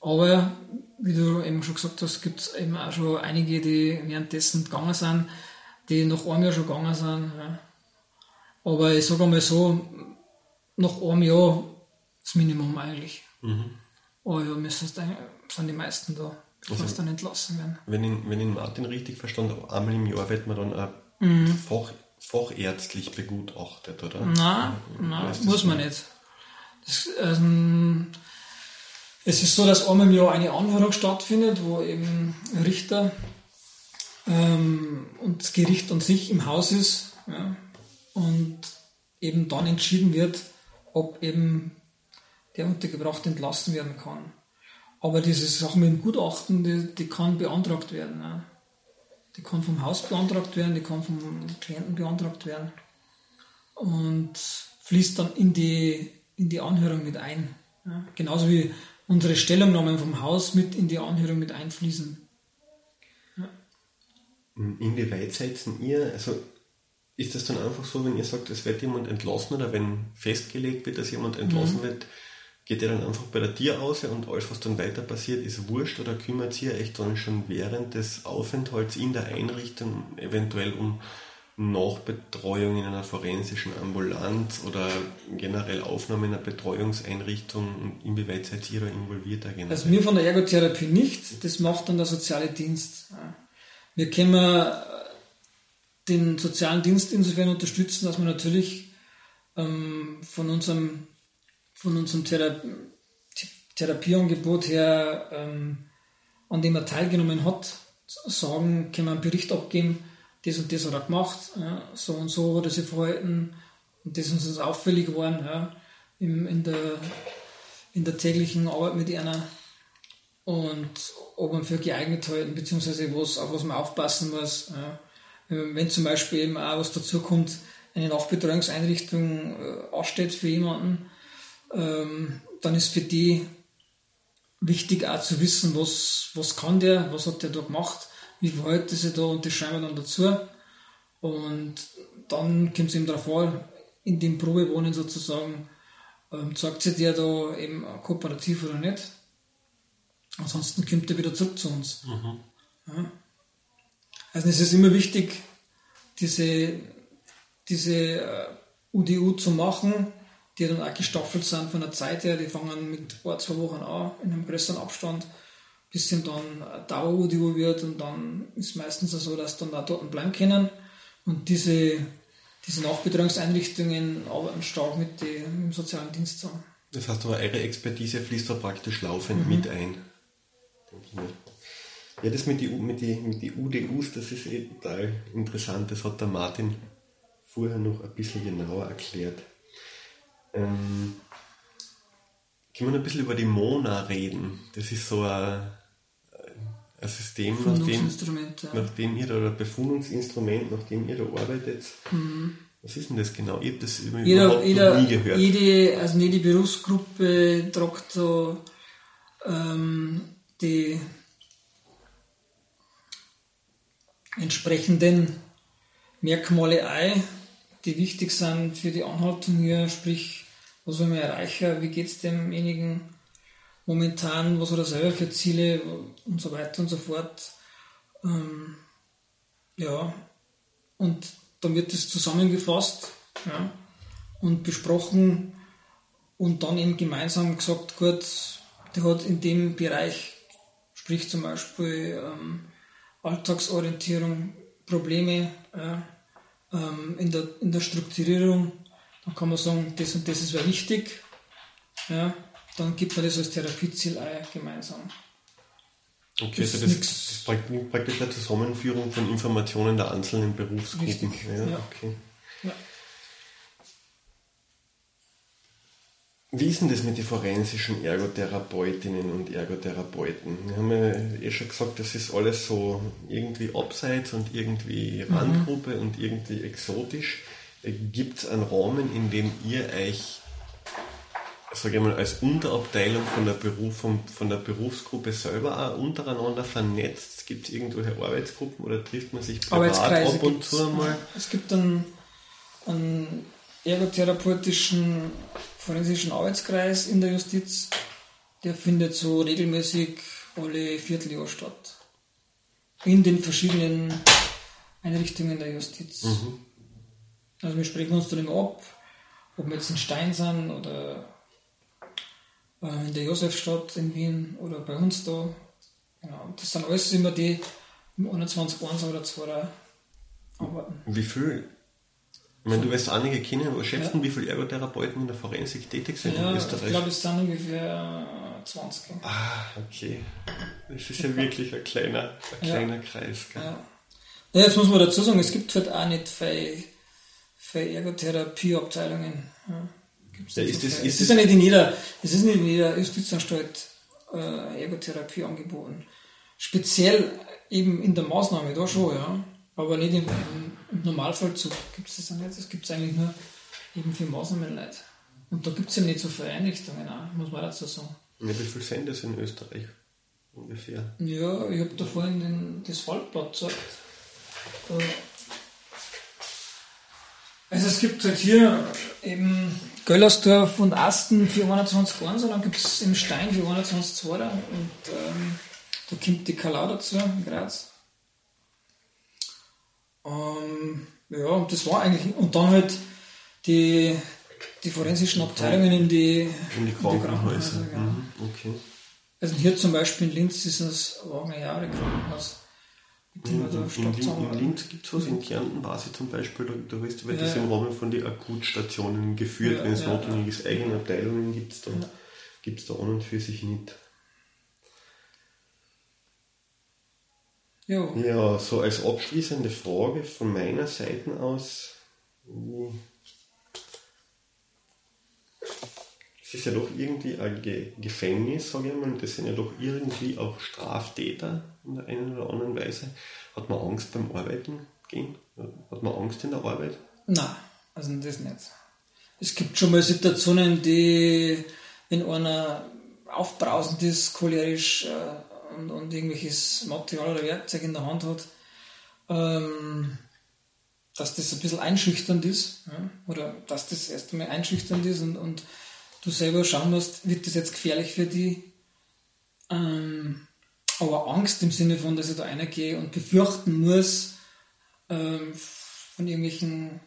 aber wie du eben schon gesagt hast, gibt es eben auch schon einige, die währenddessen gegangen sind, die nach einem Jahr schon gegangen sind. Aber ich sage einmal so, nach einem Jahr das Minimum eigentlich. Mhm. Aber ja, müssen sind die meisten da, bevor also, dann entlassen werden. Wenn ich, wenn ich Martin richtig verstanden habe, einmal im Jahr wird man dann auch mhm. fach, fachärztlich begutachtet, oder? Nein, nein muss man nicht. Das, ähm, es ist so, dass einmal im Jahr eine Anhörung stattfindet, wo eben Richter ähm, und das Gericht an sich im Haus ist ja, und eben dann entschieden wird, ob eben der Untergebrachte entlassen werden kann. Aber diese Sache mit dem Gutachten, die, die kann beantragt werden. Ja. Die kann vom Haus beantragt werden, die kann vom Klienten beantragt werden und fließt dann in die, in die Anhörung mit ein. Ja. Genauso wie unsere Stellungnahmen vom Haus mit in die Anhörung mit einfließen. Ja. Inwieweit seid ihr, also ist das dann einfach so, wenn ihr sagt, es wird jemand entlassen oder wenn festgelegt wird, dass jemand entlassen mhm. wird, geht ihr dann einfach bei der Tier aus und alles, was dann weiter passiert, ist wurscht oder kümmert ihr euch dann schon während des Aufenthalts in der Einrichtung eventuell um Nachbetreuung in einer forensischen Ambulanz oder generell Aufnahme in einer Betreuungseinrichtung und inwieweit seid ihr da involviert? Da Also wir von der Ergotherapie nicht, das macht dann der soziale Dienst. Wir können den sozialen Dienst insofern unterstützen, dass wir natürlich ähm, von unserem, von unserem Thera Therapieangebot her, ähm, an dem er teilgenommen hat, sagen, können wir einen Bericht abgeben, das und das hat er gemacht, ja, so und so hat er sich verhalten und das ist uns auffällig geworden ja, in, in, der, in der täglichen Arbeit mit einer und ob man für geeignet halten, beziehungsweise was, auf was man aufpassen muss. Ja. Wenn zum Beispiel eben auch was dazu kommt, eine Nachbetreuungseinrichtung äh, aussteht für jemanden, ähm, dann ist für die wichtig auch zu wissen, was, was kann der, was hat der da gemacht wie verhält er sich da und das schreiben wir dann dazu. Und dann kommt es ihm darauf an, in dem Probewohnen sozusagen, ähm, zeigt sich der da eben kooperativ oder nicht. Ansonsten kommt er wieder zurück zu uns. Mhm. Ja. Also es ist immer wichtig, diese, diese UDU äh, zu machen die dann auch gestaffelt sind von der Zeit her. Die fangen mit ein, zwei Wochen an, in einem größeren Abstand, bis dann eine Dauer wird und dann ist meistens so, dass dann da dort bleiben können. Und diese, diese Nachbetreuungseinrichtungen arbeiten stark mit dem sozialen Dienst zusammen. Das heißt aber, eure Expertise fließt da praktisch laufend mhm. mit ein. Ja, das mit den mit die, mit die UDUs, das ist eh total interessant. Das hat der Martin vorher noch ein bisschen genauer erklärt. Ähm, können wir noch ein bisschen über die Mona reden? Das ist so ein, ein System, nach dem, nach dem ihr da, oder Befundungsinstrument, nach dem ihr da arbeitet. Mhm. Was ist denn das genau? Ich habe das jeder, überhaupt jeder, nie gehört. Jede, also jede Berufsgruppe tragt so ähm, die entsprechenden Merkmale ein, die wichtig sind für die Anhaltung hier, sprich, was will man erreichen, wie geht es demjenigen momentan, was hat er selber für Ziele? Und so weiter und so fort. Ähm, ja, und dann wird das zusammengefasst ja, und besprochen und dann eben gemeinsam gesagt, gut, der hat in dem Bereich, sprich zum Beispiel ähm, Alltagsorientierung, Probleme ja, ähm, in, der, in der Strukturierung, dann kann man sagen, das und das ist wichtig. Ja, dann gibt man das als Therapieziel ein, gemeinsam. Okay, das, also das, ist praktisch eine Zusammenführung von Informationen der einzelnen Berufsgruppen. Richtig, ja, ja. Okay. Ja. Wie ist denn das mit den forensischen Ergotherapeutinnen und Ergotherapeuten? Wir haben ja eh schon gesagt, das ist alles so irgendwie abseits und irgendwie mhm. Randgruppe mhm. und irgendwie exotisch. Gibt es einen Rahmen, in dem ihr euch sage ich mal, als Unterabteilung von der, Beruf, von, von der Berufsgruppe selber auch untereinander vernetzt? Gibt es irgendwelche Arbeitsgruppen oder trifft man sich privat ab und zu einmal? Es gibt einen, einen ergotherapeutischen forensischen Arbeitskreis in der Justiz, der findet so regelmäßig alle Vierteljahr statt. In den verschiedenen Einrichtungen der Justiz. Mhm. Also wir sprechen uns immer ab, ob wir jetzt in Stein sind oder äh, in der Josefstadt in Wien oder bei uns da. Genau. Das sind alles immer die im 21 1 oder 2 arbeiten. Wie viel? Ich meine, du wirst einige kennen, aber schätzen, ja. wie viele Ergotherapeuten in der Forensik tätig sind ja, in Österreich? Ich glaube, es sind ungefähr 20. Ah, okay. Das ist ja wirklich ein kleiner, ein kleiner ja. Kreis. Gell? Ja. ja, jetzt muss man dazu sagen, es gibt halt auch nicht viele, viele Ergotherapieabteilungen. Ja. Ja, ist das, ist es ist ja nicht in jeder, es ist nicht in jeder Justizanstalt äh, Ergotherapie angeboten. Speziell eben in der Maßnahme, da schon, ja. Aber nicht im, im Normalfallzug gibt es das ja nicht. Das gibt es eigentlich nur eben für Maßnahmenleute. Und da gibt es ja nicht so viele Einrichtungen, auch, muss man dazu sagen. Ja, wie viele sind das in Österreich ungefähr? Ja, ich habe da vorhin den, das Fallblatt gezeigt. Also es gibt halt hier eben Göllersdorf und Asten für 21 und dann gibt es im Stein für 21 und ähm, da kommt die Kalau dazu in Graz. Ähm, ja, und das war eigentlich, und dann halt die, die forensischen Abteilungen in die, in die Krankenhäuser. In die Krankenhäuser ja. mhm, okay. Also hier zum Beispiel in Linz ist das Wagner Jahre Krankenhaus. In, in, in, in Linz gibt es was, in Kärnten war sie zum Beispiel, da, da weißt du, weil ja, das im Rahmen von den Akutstationen geführt, ja, wenn es ja, notwendig ist, eigene Abteilungen gibt es da, gibt's da an und für sich nicht. Ja. ja, so als abschließende Frage von meiner Seite aus, es ist ja doch irgendwie ein Gefängnis, sage ich mal, und das sind ja doch irgendwie auch Straftäter in der einen oder anderen Weise. Hat man Angst beim Arbeiten gehen? Hat man Angst in der Arbeit? Nein, also das nicht. Es gibt schon mal Situationen, die, wenn einer aufbrausend ist, cholerisch äh, und, und irgendwelches Material oder Werkzeug in der Hand hat, ähm, dass das ein bisschen einschüchternd ist, ja? oder dass das erst einmal einschüchternd ist und, und du selber schauen musst, wird das jetzt gefährlich für die? Ähm, aber Angst im Sinne von, dass ich da reingehe und befürchten muss, ähm, von irgendwelchen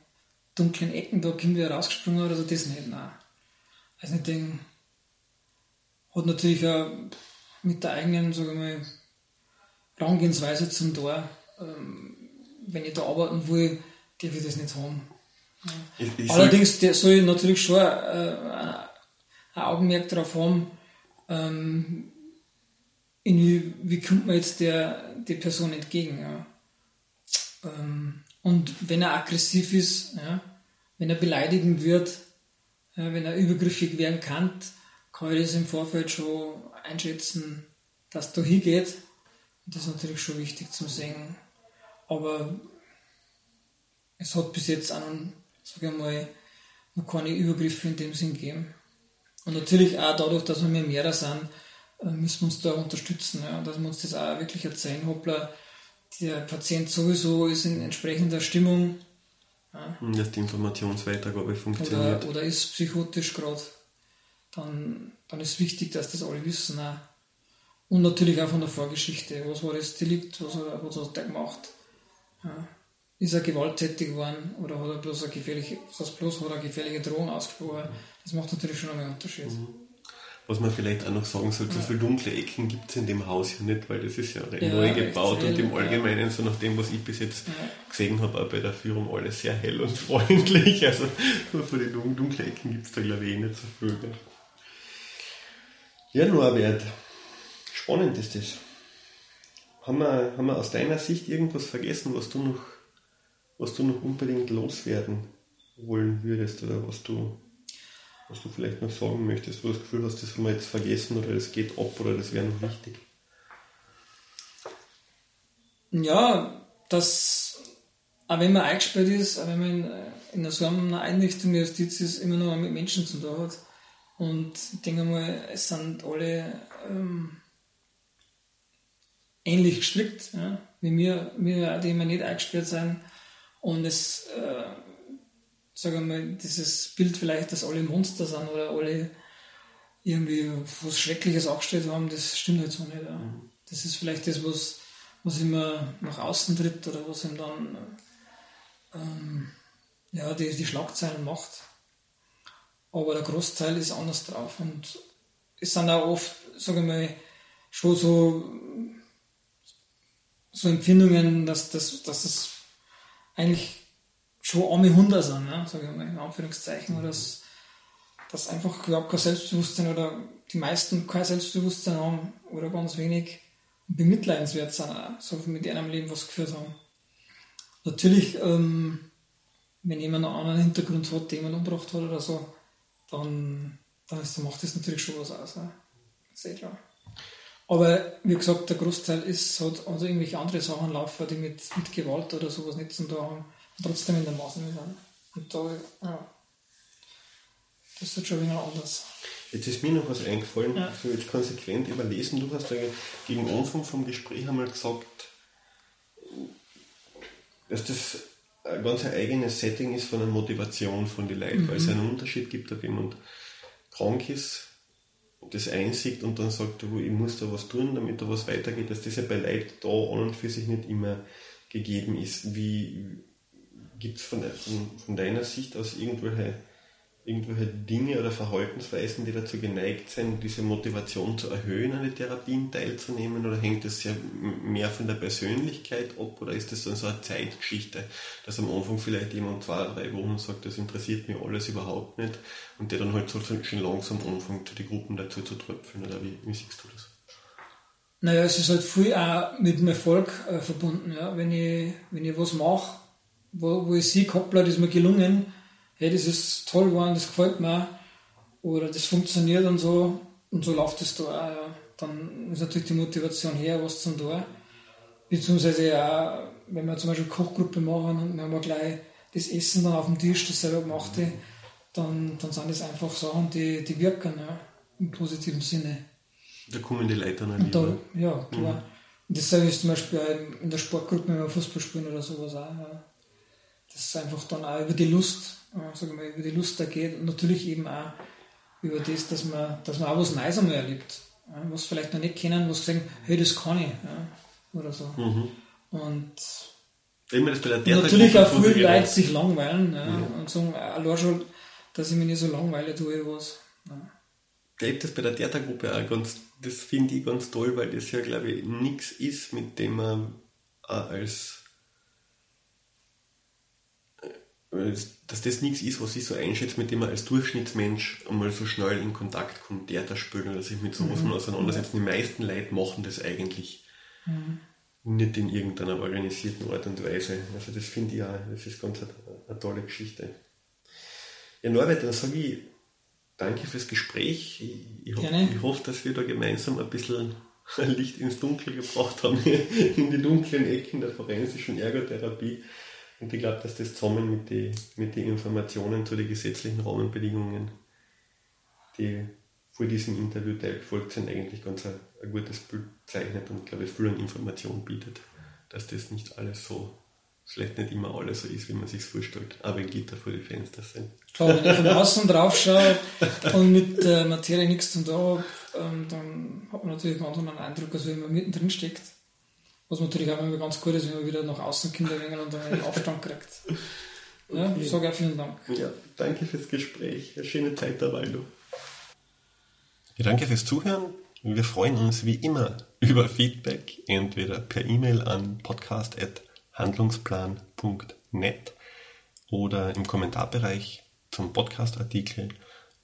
dunklen Ecken da wieder rausgesprungen oder so, das nicht, nein. weiß nicht, den, hat natürlich auch mit der eigenen, sage ich mal, Herangehensweise zum Tor. Ähm, wenn ich da arbeiten will, darf ich das nicht haben. Ich, ich Allerdings der soll ich natürlich schon äh, ein Augenmerk darauf haben, ähm, in, wie kommt man jetzt der, der Person entgegen. Ja. Ähm, und wenn er aggressiv ist, ja, wenn er beleidigen wird, ja, wenn er übergriffig werden kann, kann ich das im Vorfeld schon einschätzen, dass da hingeht. Das ist natürlich schon wichtig zu sehen. Aber es hat bis jetzt auch sage ich mal, noch keine Übergriffe in dem Sinn gegeben. Und natürlich auch dadurch, dass wir mehr sind, äh, müssen wir uns da unterstützen. Ja, dass wir uns das auch wirklich erzählen, hoppla, der Patient sowieso ist in entsprechender Stimmung. Ja. Dass die Informationsweitergabe funktioniert. Oder, oder ist psychotisch gerade. Dann, dann ist wichtig, dass das alle wissen. Auch. Und natürlich auch von der Vorgeschichte. Was war das Delikt? Was hat, was hat der gemacht? Ja. Ist er gewalttätig geworden oder hat er bloß eine gefährliche, was bloß hat er gefährliche Drohung ausgesprochen? Das macht natürlich schon einen Unterschied. Mhm. Was man vielleicht auch noch sagen sollte, so viele dunkle Ecken gibt es in dem Haus ja nicht, weil das ist ja, ja neu gebaut und im Allgemeinen, so nach dem, was ich bis jetzt ja. gesehen habe, auch bei der Führung alles sehr hell und freundlich. Also von den dunklen Ecken gibt es da glaube ich eh nicht so viel. Ja, Norbert, spannend ist das. Haben wir, haben wir aus deiner Sicht irgendwas vergessen, was du noch, was du noch unbedingt loswerden wollen würdest oder was du was du vielleicht noch sagen möchtest, wo du das Gefühl hast, das haben wir jetzt vergessen oder das geht ab oder das wäre noch wichtig? Ja, dass, auch wenn man eingesperrt ist, auch wenn man in, in so einer Einrichtung der Justiz ist, immer noch mit Menschen zu tun hat. Und ich denke mal, es sind alle ähm, ähnlich gestrickt, ja, wie wir, wir, die immer nicht eingesperrt sind. Und es äh, sage mal, dieses Bild vielleicht, dass alle Monster sind oder alle irgendwie was Schreckliches angestellt haben, das stimmt halt so nicht. Ja. Mhm. Das ist vielleicht das, was, was immer nach außen tritt oder was ihm dann ähm, ja, die, die Schlagzeilen macht. Aber der Großteil ist anders drauf und es sind auch oft, sage ich mal, schon so, so Empfindungen, dass, dass, dass es eigentlich schon arme Hunde sind, ne? sage ich mal, in Anführungszeichen, oder dass, dass einfach überhaupt kein Selbstbewusstsein oder die meisten kein Selbstbewusstsein haben oder ganz wenig bemitleidenswert sind, auch, so mit ihrem Leben was geführt haben. Natürlich, ähm, wenn jemand einen anderen Hintergrund hat, den jemand umgebracht hat oder so, dann, dann, ist, dann macht das natürlich schon was aus. Ne? Sehr klar. Aber wie gesagt, der Großteil ist, hat also irgendwelche andere Sachen laufen, die mit, mit Gewalt oder sowas nicht zu tun haben trotzdem in der Maßnahme sind. Und da, ja, das ist schon wenig anders. Jetzt ist mir noch was eingefallen, ja. so jetzt konsequent überlesen. Du hast ja gegen Anfang vom Gespräch einmal gesagt, dass das ein ganz eigenes Setting ist von der Motivation von den Leuten, mhm. weil es einen Unterschied gibt, ob jemand krank ist, das einsieht und dann sagt, du, ich muss da was tun, damit da was weitergeht, dass das ja bei Leuten da an und für sich nicht immer gegeben ist. Wie, Gibt es von, von, von, deiner Sicht aus irgendwelche, irgendwelche Dinge oder Verhaltensweisen, die dazu geneigt sind, diese Motivation zu erhöhen, an den Therapien teilzunehmen? Oder hängt das ja mehr von der Persönlichkeit ab? Oder ist das dann so eine Zeitgeschichte, dass am Anfang vielleicht jemand zwei, drei Wochen sagt, das interessiert mich alles überhaupt nicht und der dann halt so schon langsam anfängt, die Gruppen dazu zu tröpfeln? Oder wie, wie siehst du das? Naja, es ist halt viel auch mit dem Erfolg äh, verbunden. Ja. Wenn, ich, wenn ich was mache, wo, wo ich sehe, hoppla, das ist mir gelungen, hey, das ist toll geworden, das gefällt mir, oder das funktioniert und so, und so läuft es da auch, ja. Dann ist natürlich die Motivation her, was zum tun. Beziehungsweise ja, wenn wir zum Beispiel Kochgruppe machen und wir haben gleich das Essen dann auf dem Tisch, das selber gemachte, dann, dann sind das einfach Sachen, die, die wirken, ja, im positiven Sinne. Da kommen die Leute dann da, Ja, klar. Mhm. Und dasselbe ist zum Beispiel in der Sportgruppe, wenn wir Fußball spielen oder sowas auch. Ja das einfach dann auch über die Lust, äh, sagen wir, über die Lust da geht und natürlich eben auch über das, dass man, dass man auch was Neues einmal erlebt, ja, was vielleicht noch nicht kennen, was sagen, hey, das kann ich, ja, oder so. Mhm. Und, und natürlich auch viele Leute sich langweilen ja, mhm. und sagen, allein schon, dass ich mich nicht so langweile, tue ich was. Ja. Der hebt das bei der Theatergruppe auch ganz, das finde ich ganz toll, weil das ja, glaube ich, nichts ist, mit dem man auch als dass das nichts ist, was ich so einschätze, mit dem man als Durchschnittsmensch einmal so schnell in Kontakt kommt, Theater spielen oder sich mit sowas mhm. auseinandersetzen. Die meisten Leute machen das eigentlich mhm. nicht in irgendeiner organisierten Art und Weise. Also das finde ich auch, das ist ganz eine, eine tolle Geschichte. Ja, Norbert, dann sage ich danke fürs Gespräch. Ich, ich, hoffe, ich hoffe, dass wir da gemeinsam ein bisschen Licht ins Dunkel gebracht haben, in die dunklen Ecken der forensischen Ergotherapie. Und ich glaube, dass das zusammen mit den mit die Informationen zu den gesetzlichen Rahmenbedingungen, die vor diesem Interview teilgefolgt sind, eigentlich ganz ein, ein gutes Bild zeichnet und, glaube ich, viel an Information bietet, dass das nicht alles so, vielleicht nicht immer alles so ist, wie man sich vorstellt, aber wenn Gitter vor die Fenster sind. Klar, wenn ich von außen drauf schaue und mit der Materie nichts zu tun habe, ähm, dann hat man natürlich einen Eindruck, als wenn man mittendrin steckt. Was natürlich auch immer ganz gut ist, wenn man wieder nach außen kommt und dann einen Aufstand kriegt. Ja, okay. ich sage auch vielen Dank. Ja, danke fürs Gespräch. Eine schöne Zeit dabei, du. Ja, danke fürs Zuhören. Wir freuen uns wie immer über Feedback, entweder per E-Mail an podcast.handlungsplan.net oder im Kommentarbereich zum Podcast-Artikel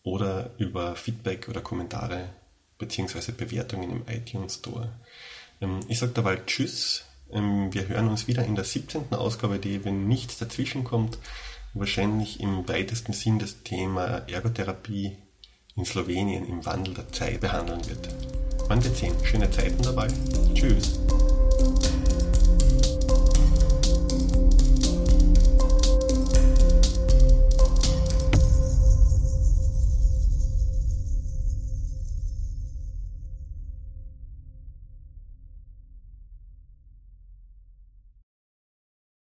oder über Feedback oder Kommentare bzw. Bewertungen im iTunes Store. Ähm, ich sage dabei Tschüss. Ähm, wir hören uns wieder in der 17. Ausgabe, die, wenn nichts dazwischen kommt, wahrscheinlich im weitesten Sinn das Thema Ergotherapie in Slowenien im Wandel der Zeit behandeln wird. Man wird sehen. Schöne Zeiten dabei. Tschüss.